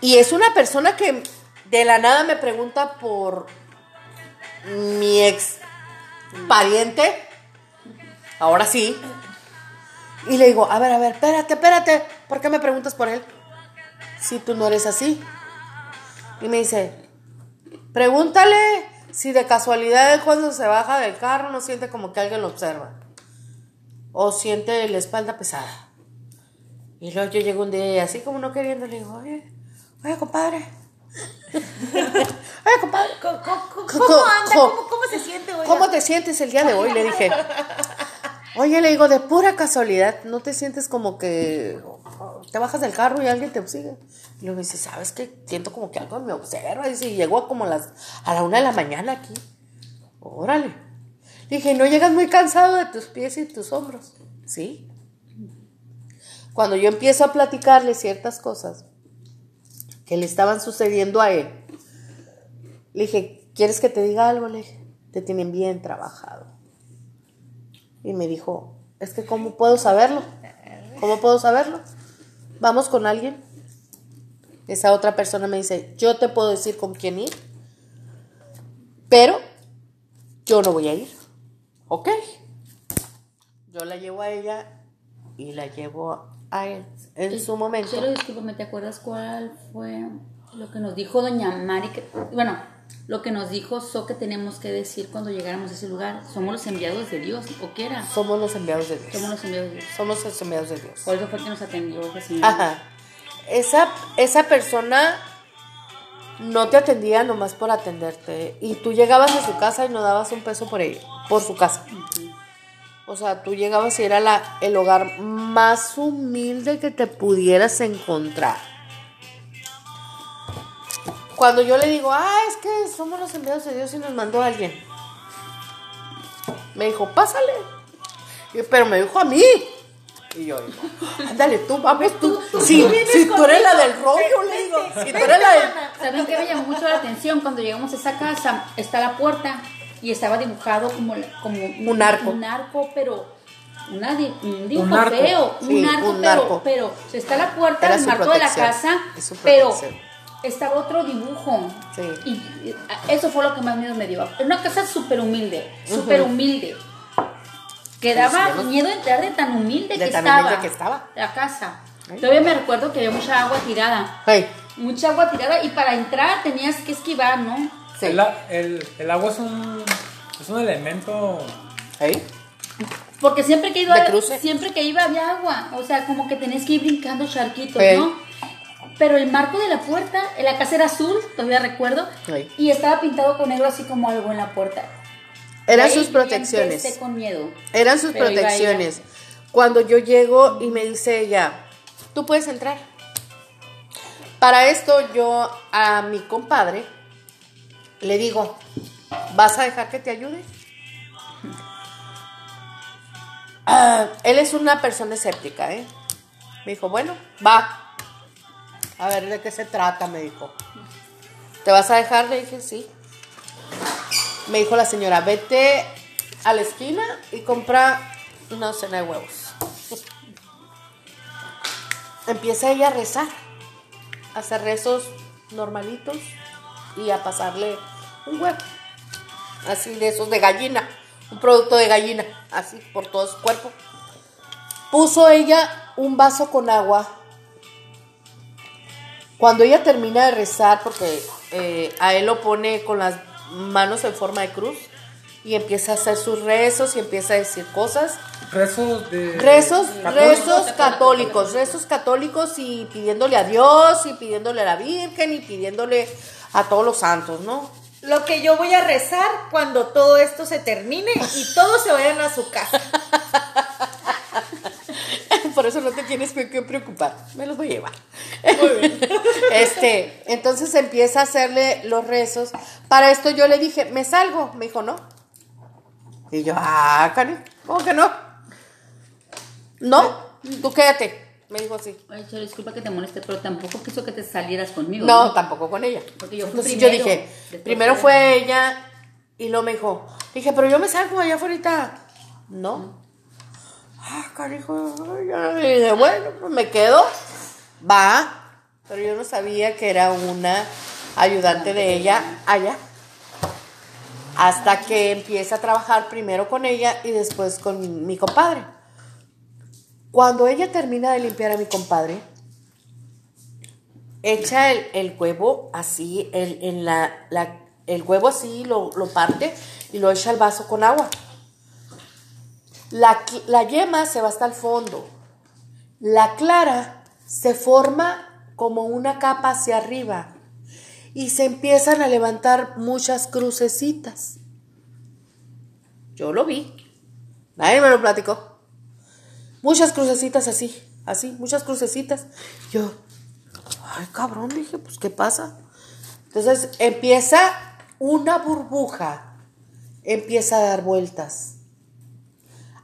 Y es una persona que de la nada me pregunta por mi ex pariente. Ahora sí. Y le digo, a ver, a ver, espérate, espérate. ¿Por qué me preguntas por él? Si tú no eres así. Y me dice, pregúntale si de casualidad él cuando se baja del carro no siente como que alguien lo observa. O siente la espalda pesada. Y luego yo llego un día así como no queriendo, le digo, oye, oye, compadre, Ay, compadre. ¿Cómo, cómo- cómo anda? ¿Cómo, cómo se siente hoy? ¿Cómo te sientes el día de hoy? Le dije. Oye, le digo, de pura casualidad, ¿no te sientes como que te bajas del carro y alguien te sigue? Y luego dice, ¿sabes qué? Siento como que algo me observa. Dice, y llegó como a, las, a la una de la mañana aquí. Órale. Dije, ¿no llegas muy cansado de tus pies y tus hombros? Sí. Cuando yo empiezo a platicarle ciertas cosas que le estaban sucediendo a él, le dije, ¿quieres que te diga algo? Le dije, te tienen bien trabajado. Y me dijo, es que ¿cómo puedo saberlo? ¿Cómo puedo saberlo? Vamos con alguien. Esa otra persona me dice, yo te puedo decir con quién ir, pero yo no voy a ir. ¿Ok? Yo la llevo a ella y la llevo a él en su momento. Chelo, discúlpame, ¿te acuerdas cuál fue lo que nos dijo doña Mari? Que, bueno, lo que nos dijo So que tenemos que decir cuando llegáramos a ese lugar. ¿Somos los enviados de Dios? ¿O qué era? Somos los enviados de Dios. Somos los enviados de Dios. Somos los enviados de Dios. Por eso fue que nos atendió esa. Ajá. Esa, esa persona no te atendía nomás por atenderte. Y tú llegabas a su casa y no dabas un peso por ella, por su casa. O sea, tú llegabas y era la, el hogar más humilde que te pudieras encontrar. Cuando yo le digo, ah, es que somos los enviados de Dios y nos mandó alguien. Me dijo, pásale. Y- pero me dijo a mí. Y yo digo, ándale tú, vamos tú. Si, si tú eres la del rollo, le digo. Si tú eres la del... ¿Saben qué me llamó mucho la atención? Cuando llegamos a esa casa, está la puerta y estaba dibujado como, como Un arco. Un arco, pero una un dibujo Un arco. feo. Sí, un arco, un pero, arco. pero está la puerta, Era el su marco de la casa, pero estaba otro dibujo. Sí. Y, eso fue lo que más miedo me dio. Era una casa súper humilde, súper humilde. Que daba Sí, sí, miedo entrar de tan humilde De que tan estaba. humilde que estaba. La casa. Todavía me recuerdo que había mucha agua tirada mucha agua tirada y para entrar tenías que esquivar, ¿no? Sí. El, a- el- el agua es un, es un elemento Hey. Porque siempre que iba siempre que iba había agua, o sea, como que tenías que ir brincando charquitos. ¿no? Pero el marco de la puerta, en la casa era azul, todavía recuerdo, y estaba pintado con negro así como algo en la puerta. Eran Ahí sus protecciones. empecé con miedo. Eran sus protecciones. Cuando yo llego y me dice ella, tú puedes entrar. Para esto yo a mi compadre le digo, ¿vas a dejar que te ayude? Ah, él es una persona escéptica, ¿eh? Me dijo, bueno, va. A ver, ¿de qué se trata? Me dijo. ¿Te vas a dejar? Le dije, sí. Me dijo la señora, vete a la esquina y compra una docena de huevos. Empieza ella a rezar, a hacer rezos normalitos y a pasarle un huevo. Así de esos de gallina, un producto de gallina, así por todo su cuerpo. Puso ella un vaso con agua. Cuando ella termina de rezar, porque eh, a él lo pone con las manos en forma de cruz y empieza a hacer sus rezos y empieza a decir cosas. rezos de Rezos, católicos. rezos católicos, rezos católicos y pidiéndole a Dios y pidiéndole a la Virgen y pidiéndole a todos los santos, ¿no? Lo que yo voy a rezar cuando todo esto se termine y todos se vayan a su casa. Por eso no te tienes que preocupar. Me los voy a llevar. Este, entonces empieza a hacerle los rezos. Para esto yo le dije, ¿me salgo? Me dijo, no. Y yo, ah, Cari, ¿cómo que no? No, tú quédate. Me dijo así. Ay, Chelo, disculpa que te moleste, pero tampoco quiso que te salieras conmigo. No, tampoco con ella. Porque yo Entonces primero, yo dije, primero fue- ella y luego me dijo, dije, pero yo me salgo allá afuera. No. Ah, carijo. Yo le dije, bueno, pues me quedo. Va. Pero yo no sabía que era una ayudante de ella allá. Hasta que empieza a trabajar primero con ella y después con mi compadre. Cuando ella termina de limpiar a mi compadre, echa el, huevo así, el, en la, el huevo así, lo, lo parte y lo echa al vaso con agua. La, la yema se va hasta el fondo. La clara se forma como una capa hacia arriba. y se empiezan a levantar muchas crucecitas. Yo lo vi. Nadie me lo platicó. Muchas crucecitas así, así, muchas crucecitas. Yo, ay cabrón, dije, pues ¿qué pasa? Entonces empieza una burbuja, empieza a dar vueltas.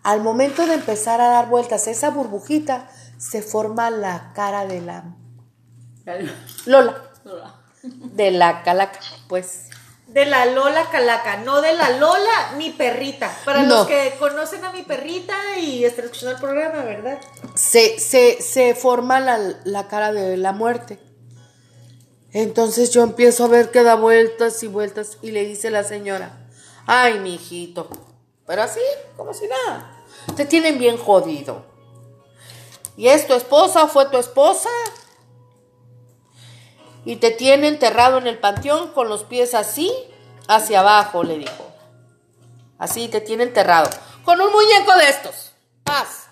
Al momento de empezar a dar vueltas, esa burbujita se forma la cara de la Lola, de la calaca, pues. De la Lola Calaca, no de la Lola ni perrita. Para No. los que conocen a mi perrita y están escuchando el programa, ¿verdad? se, se, se forma la, la cara de la muerte. Entonces yo empiezo a ver que da vueltas y vueltas y le dice la señora, ay, mi hijito, pero así, como si nada, te tienen bien jodido. ¿Y es tu esposa fue tu esposa? Y te tiene enterrado en el panteón con los pies así, hacia abajo, le dijo. Así te tiene enterrado. Con un muñeco de estos. Paz.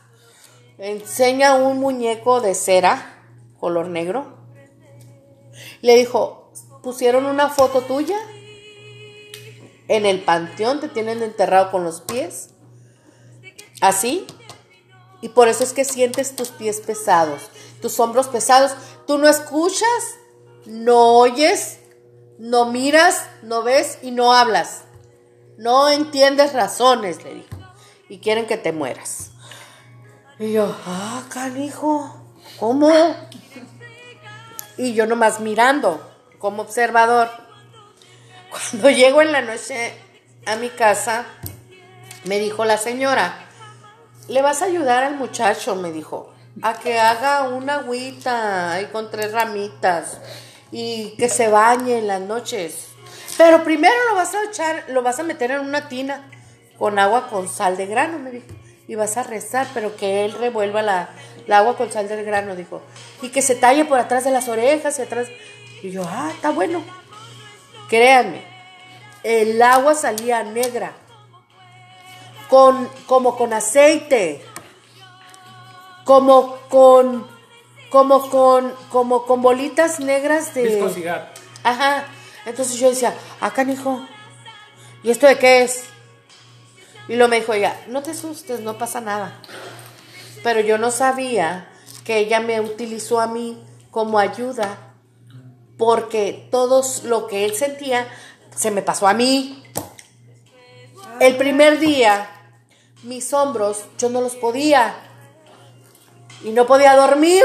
Enseña un muñeco de cera, color negro. Le dijo, pusieron una foto tuya en el panteón, te tienen enterrado con los pies. Así. Y por eso es que sientes tus pies pesados, tus hombros pesados. Tú no escuchas, no oyes, no miras, no ves y no hablas. No entiendes razones, le dijo. Y quieren que te mueras. Y yo, ah, canijo, ¿cómo? Y yo nomás mirando, como observador. Cuando llego en la noche a mi casa, me dijo la señora, ¿le vas a ayudar al muchacho? Me dijo, a que haga una agüita ahí con tres ramitas y que se bañe en las noches. Pero primero lo vas a echar, lo vas a meter en una tina con agua con sal de grano, me dijo. Y vas a rezar, pero que él revuelva la, agua con sal del grano, dijo. Y que se talle por atrás de las orejas y atrás. Y yo, ah, está bueno. Créanme, el agua salía negra, con, como con aceite, como con, como con, como con bolitas negras de... Viscosidad. Ajá. Entonces yo decía, ah, canijo, ¿y esto de qué es? Y lo me dijo ella, no te asustes, no pasa nada. Pero yo no sabía que ella me utilizó a mí como ayuda, porque todo lo que él sentía se me pasó a mí. El primer día, mis hombros, yo no los podía. Y no podía dormir.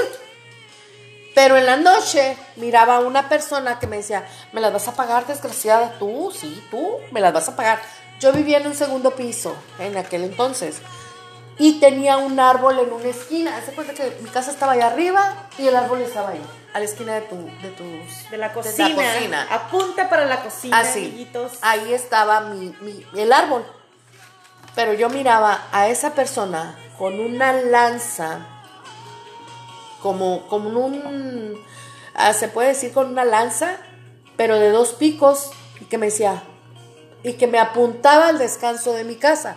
Pero en la noche miraba a una persona que me decía, ¿me las vas a pagar, desgraciada? Tú, sí, tú, me las vas a pagar. Yo vivía en un segundo piso en aquel entonces. Y tenía un árbol en una esquina. Hace cuenta que mi casa estaba allá arriba y el árbol estaba ahí, a la esquina de, tu, de tus... De la cocina. cocina. Apunta para la cocina, Así. amiguitos. Ahí estaba mi, mi- el árbol. Pero yo miraba a esa persona con una lanza, como, como un, ah, se puede decir con una lanza, pero de dos picos, y que me decía, y que me apuntaba al descanso de mi casa.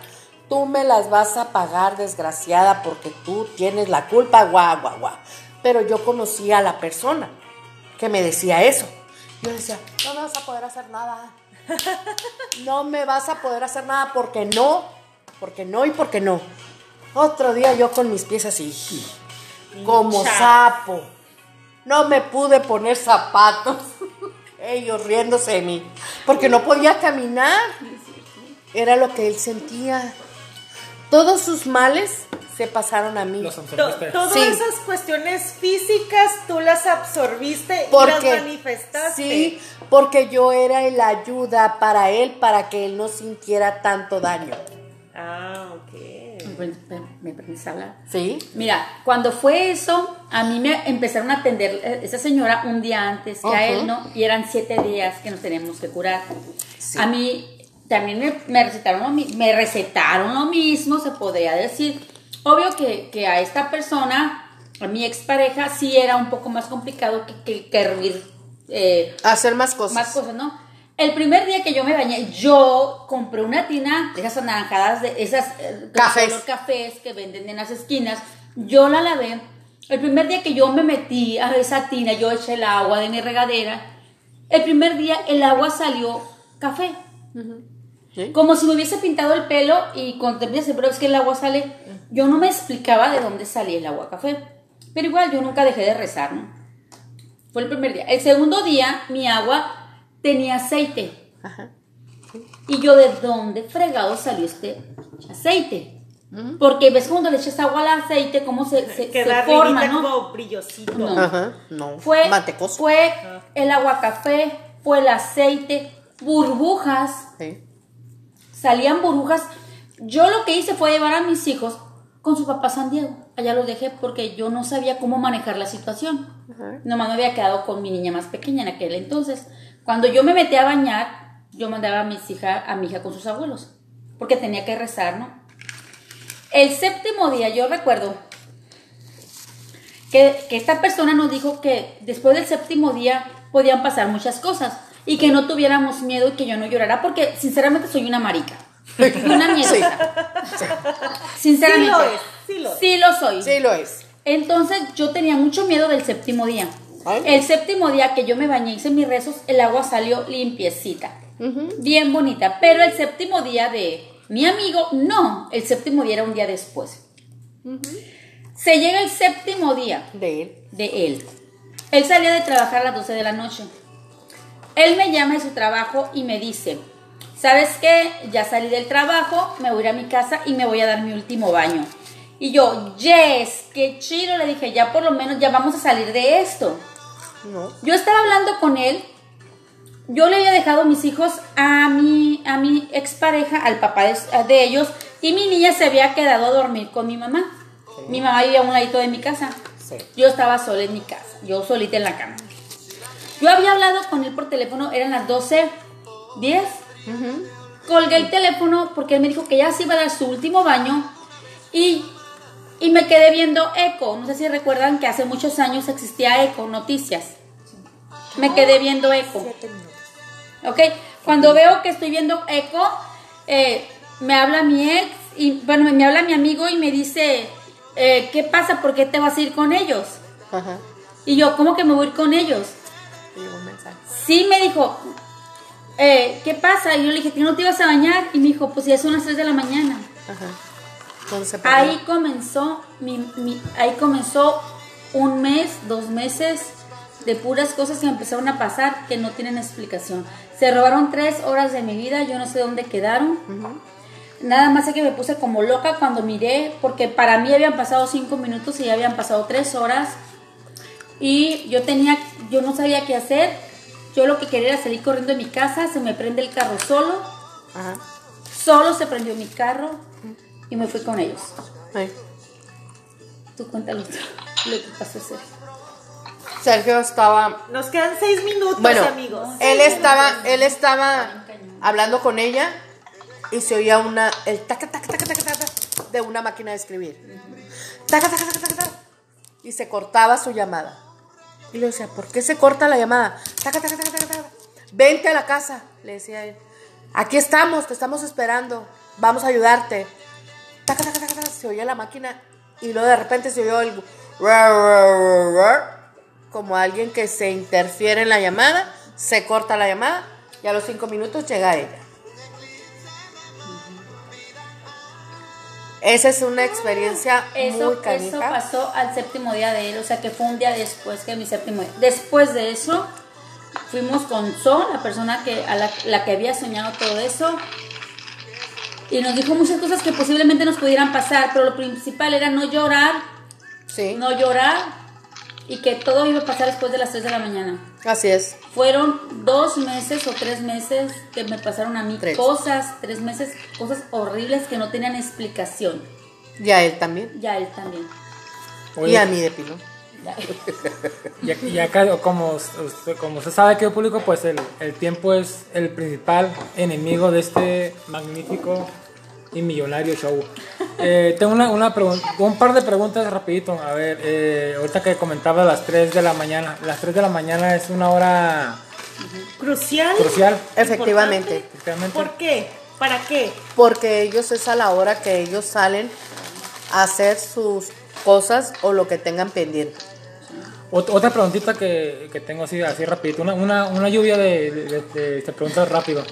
Tú me las vas a pagar, desgraciada, porque tú tienes la culpa, guau, guau, guau. Pero yo conocía a la persona que me decía eso. Yo decía, no me vas a poder hacer nada. No me vas a poder hacer nada porque no, porque no y porque no. Otro día yo con mis pies así, como sapo. No me pude poner zapatos. Ellos riéndose de mí, porque no podía caminar. Era lo que él sentía. Todos sus males se pasaron a mí. Los absorbiste. Todas Sí. esas cuestiones físicas tú las absorbiste y Porque, las manifestaste. sí, porque yo era la ayuda para él, para que él no sintiera tanto daño. Ah, ok. ¿Me, permites hablar? ¿Sí? Mira, cuando fue eso, a mí me empezaron a atender eh, esa señora un día antes que a él, ¿no? Y eran siete días que nos teníamos que curar. Sí. A mí también me, me recetaron lo, me recetaron lo mismo, se podría decir. Obvio que, que a esta persona, a mi expareja, sí era un poco más complicado que, que, que hervir eh, Hacer más cosas. más cosas, ¿no? El primer día que yo me bañé, yo compré una tina de esas anaranjadas, de esas eh, Cafés. color cafés que venden en las esquinas. Yo la lavé. El primer día que yo me metí a esa tina, yo eché el agua de mi regadera El primer día el agua salió café. ¿Sí? Como si me hubiese pintado el pelo y cuando te empiezas pero es que el agua sale, yo no me explicaba de dónde salía el agua café. Pero igual yo nunca dejé de rezar, ¿no? Fue el primer día. El segundo día mi agua tenía aceite. Ajá. Y yo, ¿de dónde fregado salió este aceite? Porque ves cuando le echas agua al aceite, cómo se, se, se forma, ¿no? como brillosito. No. Ajá. No. Fue, Mantecoso. fue el agua café, fue el aceite, burbujas, Sí. salían burbujas. Yo lo que hice fue llevar a mis hijos con su papá San Diego. Allá los dejé porque yo no sabía cómo manejar la situación. Ajá. Nomás me había quedado con mi niña más pequeña en aquel entonces. Cuando yo me metí a bañar, yo mandaba a mis hija, a mi hija con sus abuelos, porque tenía que rezar, ¿no? El séptimo día, yo recuerdo que, que esta persona nos dijo que después del séptimo día podían pasar muchas cosas y que no tuviéramos miedo y que yo no llorara, porque sinceramente soy una marica. Una miedosa. Sinceramente. Sí lo es, sí lo es. Sí lo soy. Sí lo es. Entonces yo tenía mucho miedo del séptimo día. Ay. El séptimo día que yo me bañé, hice mis rezos, el agua salió limpiecita. Bien bonita. Pero el séptimo día de mi amigo, no. El séptimo día era un día después. Se llega el séptimo día De él. de él. Él salía de trabajar a las 12 de la noche. Él me llama de su trabajo y me dice, ¿sabes qué? Ya salí del trabajo, me voy a ir a mi casa y me voy a dar mi último baño. Y yo, yes, qué chido, le dije, ya por lo menos ya vamos a salir de esto. No. Yo estaba hablando con él, yo le había dejado mis hijos a mi, a mi expareja, al papá de, de ellos, y mi niña se había quedado a dormir con mi mamá. Mi mamá vivía a un ladito de mi casa. Sí. Yo estaba sola en mi casa, yo solita en la cama. Yo había hablado con él por teléfono, eran las 12, 10. Colgué el teléfono porque él me dijo que ya se iba a dar su último baño y, y me quedé viendo Eco. No sé si recuerdan que hace muchos años existía Eco, noticias. Me quedé viendo Eco. ¿Ok? Cuando veo que estoy viendo Eco, eh, me habla mi ex, y bueno, me habla mi amigo y me dice, eh, ¿qué pasa? ¿Por qué te vas a ir con ellos? Ajá. Y yo, ¿cómo que me voy a ir con ellos? Un mensaje. Sí, me dijo, eh, ¿qué pasa? Y yo le dije, ¿que no te ibas a bañar? Y me dijo, pues ya son las 3 de la mañana. Ajá. Ahí comenzó, mi, mi- ahí comenzó un mes, dos meses de puras cosas que empezaron a pasar que no tienen explicación. Se robaron tres horas de mi vida, yo no sé dónde quedaron. Nada más sé que me puse como loca cuando miré, porque para mí habían pasado cinco minutos y ya habían pasado tres horas. Y yo tenía, yo no sabía qué hacer. Yo lo que quería era salir corriendo de mi casa, se me prende el carro solo. Ajá. Solo se prendió mi carro y me fui con ellos. Ay. Tú cuéntalo lo que pasó, Sergio. Sergio estaba Nos quedan seis minutos, Bueno, amigos. él estaba, él estaba hablando con ella y se oía una, el taca, taca, taca, taca, taca, de una máquina de escribir. Taca, taca, taca, taca, taca. Y se cortaba su llamada. Y le decía, ¿por qué se corta la llamada? Taca, taca, taca, taca, taca. Vente a la casa, le decía él. Aquí estamos, te estamos esperando. Vamos a ayudarte. Taca, taca, taca. Se oía la máquina y luego de repente se oyó el como alguien que se interfiere en la llamada, se corta la llamada y a los cinco minutos llega ella. Esa es una experiencia muy Eso, eso canija. pasó al séptimo día de él, o sea que fue un día después que mi séptimo día. Después de eso, fuimos con Sol, la persona que, a la, la que había soñado todo eso, y nos dijo muchas cosas que posiblemente nos pudieran pasar, pero lo principal era no llorar, Sí, no llorar, y que todo iba a pasar después de las 3 de la mañana. así es. Fueron dos meses o tres meses que me pasaron a mí Tres. cosas, tres meses, cosas horribles que no tenían explicación. Y a él también. Ya él también. Y a mí de pilón. Ya. Y, ac- y acá, como usted, como usted sabe, que público, pues el, el tiempo es el principal enemigo de este magnífico y millonario show. Eh, tengo una, una un par de preguntas rapidito. A ver, eh, ahorita que comentaba las 3 de la mañana. Las 3 de la mañana es una hora Crucial. crucial. Efectivamente. ¿Por qué? ¿Para qué? Porque ellos es a la hora que ellos salen a hacer sus cosas o lo que tengan pendiente. Ot- otra preguntita que, que tengo así, así rapidito, una, una, una lluvia de, de, de- de preguntas rápido.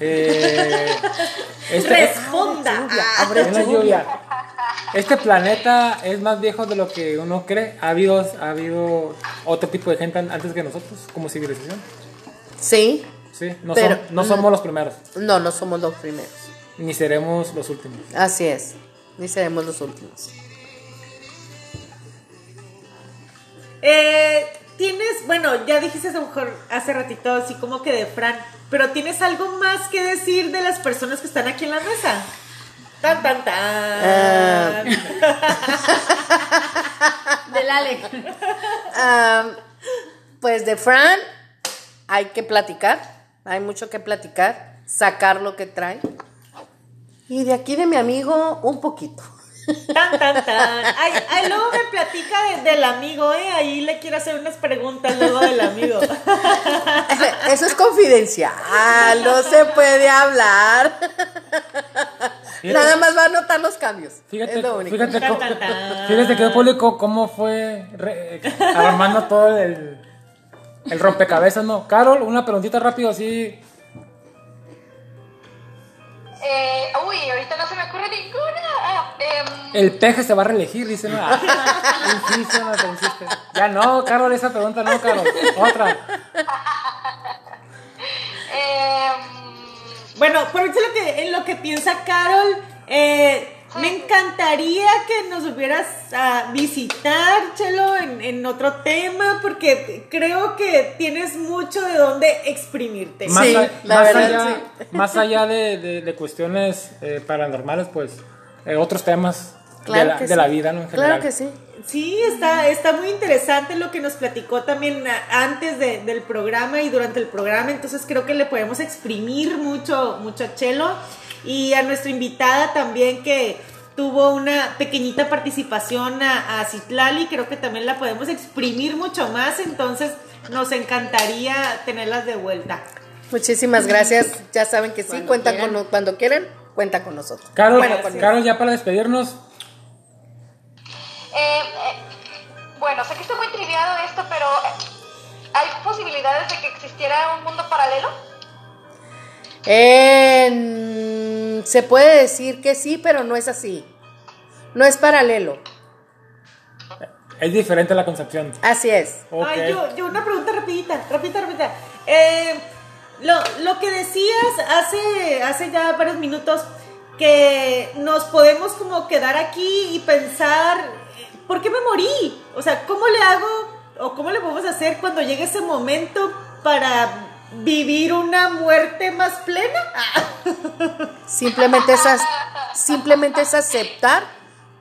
Eh, este, Responda. Ah, una lluvia. Este planeta es más viejo de lo que uno cree. ¿Ha habido, ha habido otro tipo de gente an- antes que nosotros, como civilización? Sí, Sí, no, Pero- no somos los primeros, no, no somos los primeros. ni seremos los últimos. Así es, ni seremos los últimos. Eh, tienes, bueno, ya dijiste a lo mejor hace ratito así como que de Fran, pero ¿tienes algo más que decir de las personas que están aquí en la mesa? Tan, tan, tan. Ah. Del Ale. Pues de Fran hay que platicar, hay mucho que platicar, sacar lo que trae. Y de aquí de mi amigo, un poquito. Tan, tan, tan. Ay, ay, luego me platica de- del amigo, ¿eh? Ahí le quiero hacer unas preguntas luego del amigo. Eso es confidencial, no se puede hablar. Nada más va a notar los cambios. Fíjate, es lo único. fíjate, Tan, cómo- tan, tan. fíjate que público cómo fue re- armando todo el, el rompecabezas, ¿no? Carol, una preguntita rápido así. Eh, uy, ahorita no se me ocurre ninguna. Ah, em, El peje se va a reelegir, dice, ¿no? Insiste, no te insiste. Ya no, Carol, esa pregunta no, Carol. Otra. em, Bueno, por eso lo que, en lo que piensa Carol, eh, me encantaría que nos hubieras a visitar, Chelo, en, en otro tema, porque creo que tienes mucho de dónde exprimirte. Más, Sí, a- la más verdad, allá, sí. más allá de, de- de cuestiones eh, paranormales, pues eh, otros temas Claro de, la, vida, ¿no? En general. Claro que sí. Sí, está, está muy interesante lo que nos platicó también a- antes de- del programa y durante el programa, entonces creo que le podemos exprimir mucho, mucho a Chelo y a nuestra invitada también que tuvo una pequeñita participación a, a Citlali, creo que también la podemos exprimir mucho más, entonces nos encantaría tenerlas de vuelta. Muchísimas gracias. Ya saben que sí, Cuando cuentan quieran. con cuando quieran, cuenta con nosotros. Carol, Bueno, con- Carol, ya para despedirnos, eh, eh, bueno, sé que está muy triviado esto, pero eh, ¿hay posibilidades de que existiera un mundo paralelo? En- se puede decir que sí, pero no es así. No es paralelo. es diferente la concepción. Así es. Ay, yo, yo una pregunta rapidita, rapidita, rapidita. Eh, lo, lo que decías hace, hace ya varios minutos, que nos podemos como quedar aquí y pensar, ¿por qué me morí? O sea, ¿cómo le hago o cómo le podemos hacer cuando llegue ese momento para vivir una muerte más plena? Simplemente es, simplemente es aceptar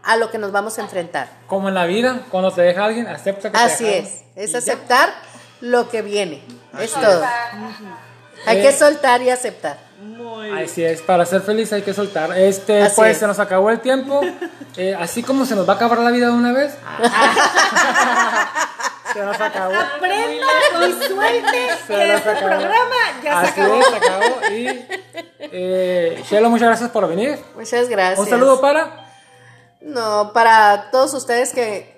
a lo que nos vamos a enfrentar. Como en la vida, cuando te deja alguien, acepta que te Así es. Es ya. aceptar lo que viene. Es todo. Hay que soltar y aceptar. muy Así es, para ser feliz hay que soltar. Este, Así pues es. se nos acabó el tiempo. Eh, así como se nos va a acabar la vida de una vez. se nos acabó. Aprenda y suelte Se que nos este acabó. programa ya Así se acabó. es, se acabó. Y eh, Shelo, muchas gracias por venir. Muchas gracias. Un saludo para. No, para todos ustedes que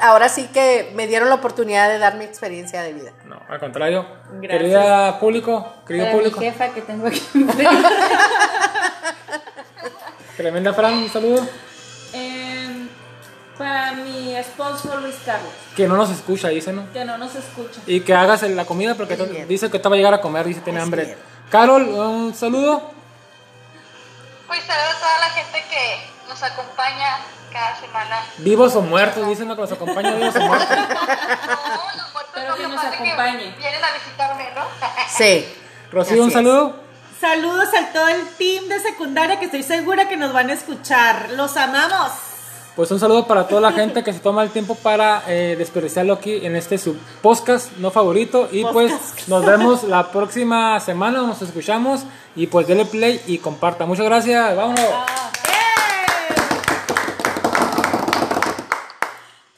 ahora sí que me dieron la oportunidad de dar mi experiencia de vida. No, al contrario. Gracias. Querida público, querido Para mi público. jefa que tengo aquí. Tremenda Fran, un saludo. Para mi esposo Luis Carlos, Que no nos escucha, dice, ¿no? que no nos escucha. Y que hagas la comida porque te- dice que te va a llegar a comer, dice tiene Es hambre. bien. Carol, un saludo. Pues saludos a toda la gente que nos acompaña cada semana. Vivos o muertos, dicen ¿no? que nos acompaña vivos o muertos. No, los muertos Pero no, que nos padre acompañe. Vienen a visitarme, ¿no? Sí. Rocío, un es. saludo. Saludos a todo el team de secundaria que estoy segura que nos van a escuchar. Los amamos. Pues un saludo para toda la gente que se toma el tiempo para eh, desperdiciarlo aquí en este su podcast no favorito. Y pues nos vemos la próxima semana, nos escuchamos y pues dele play y comparta. Muchas gracias, vámonos.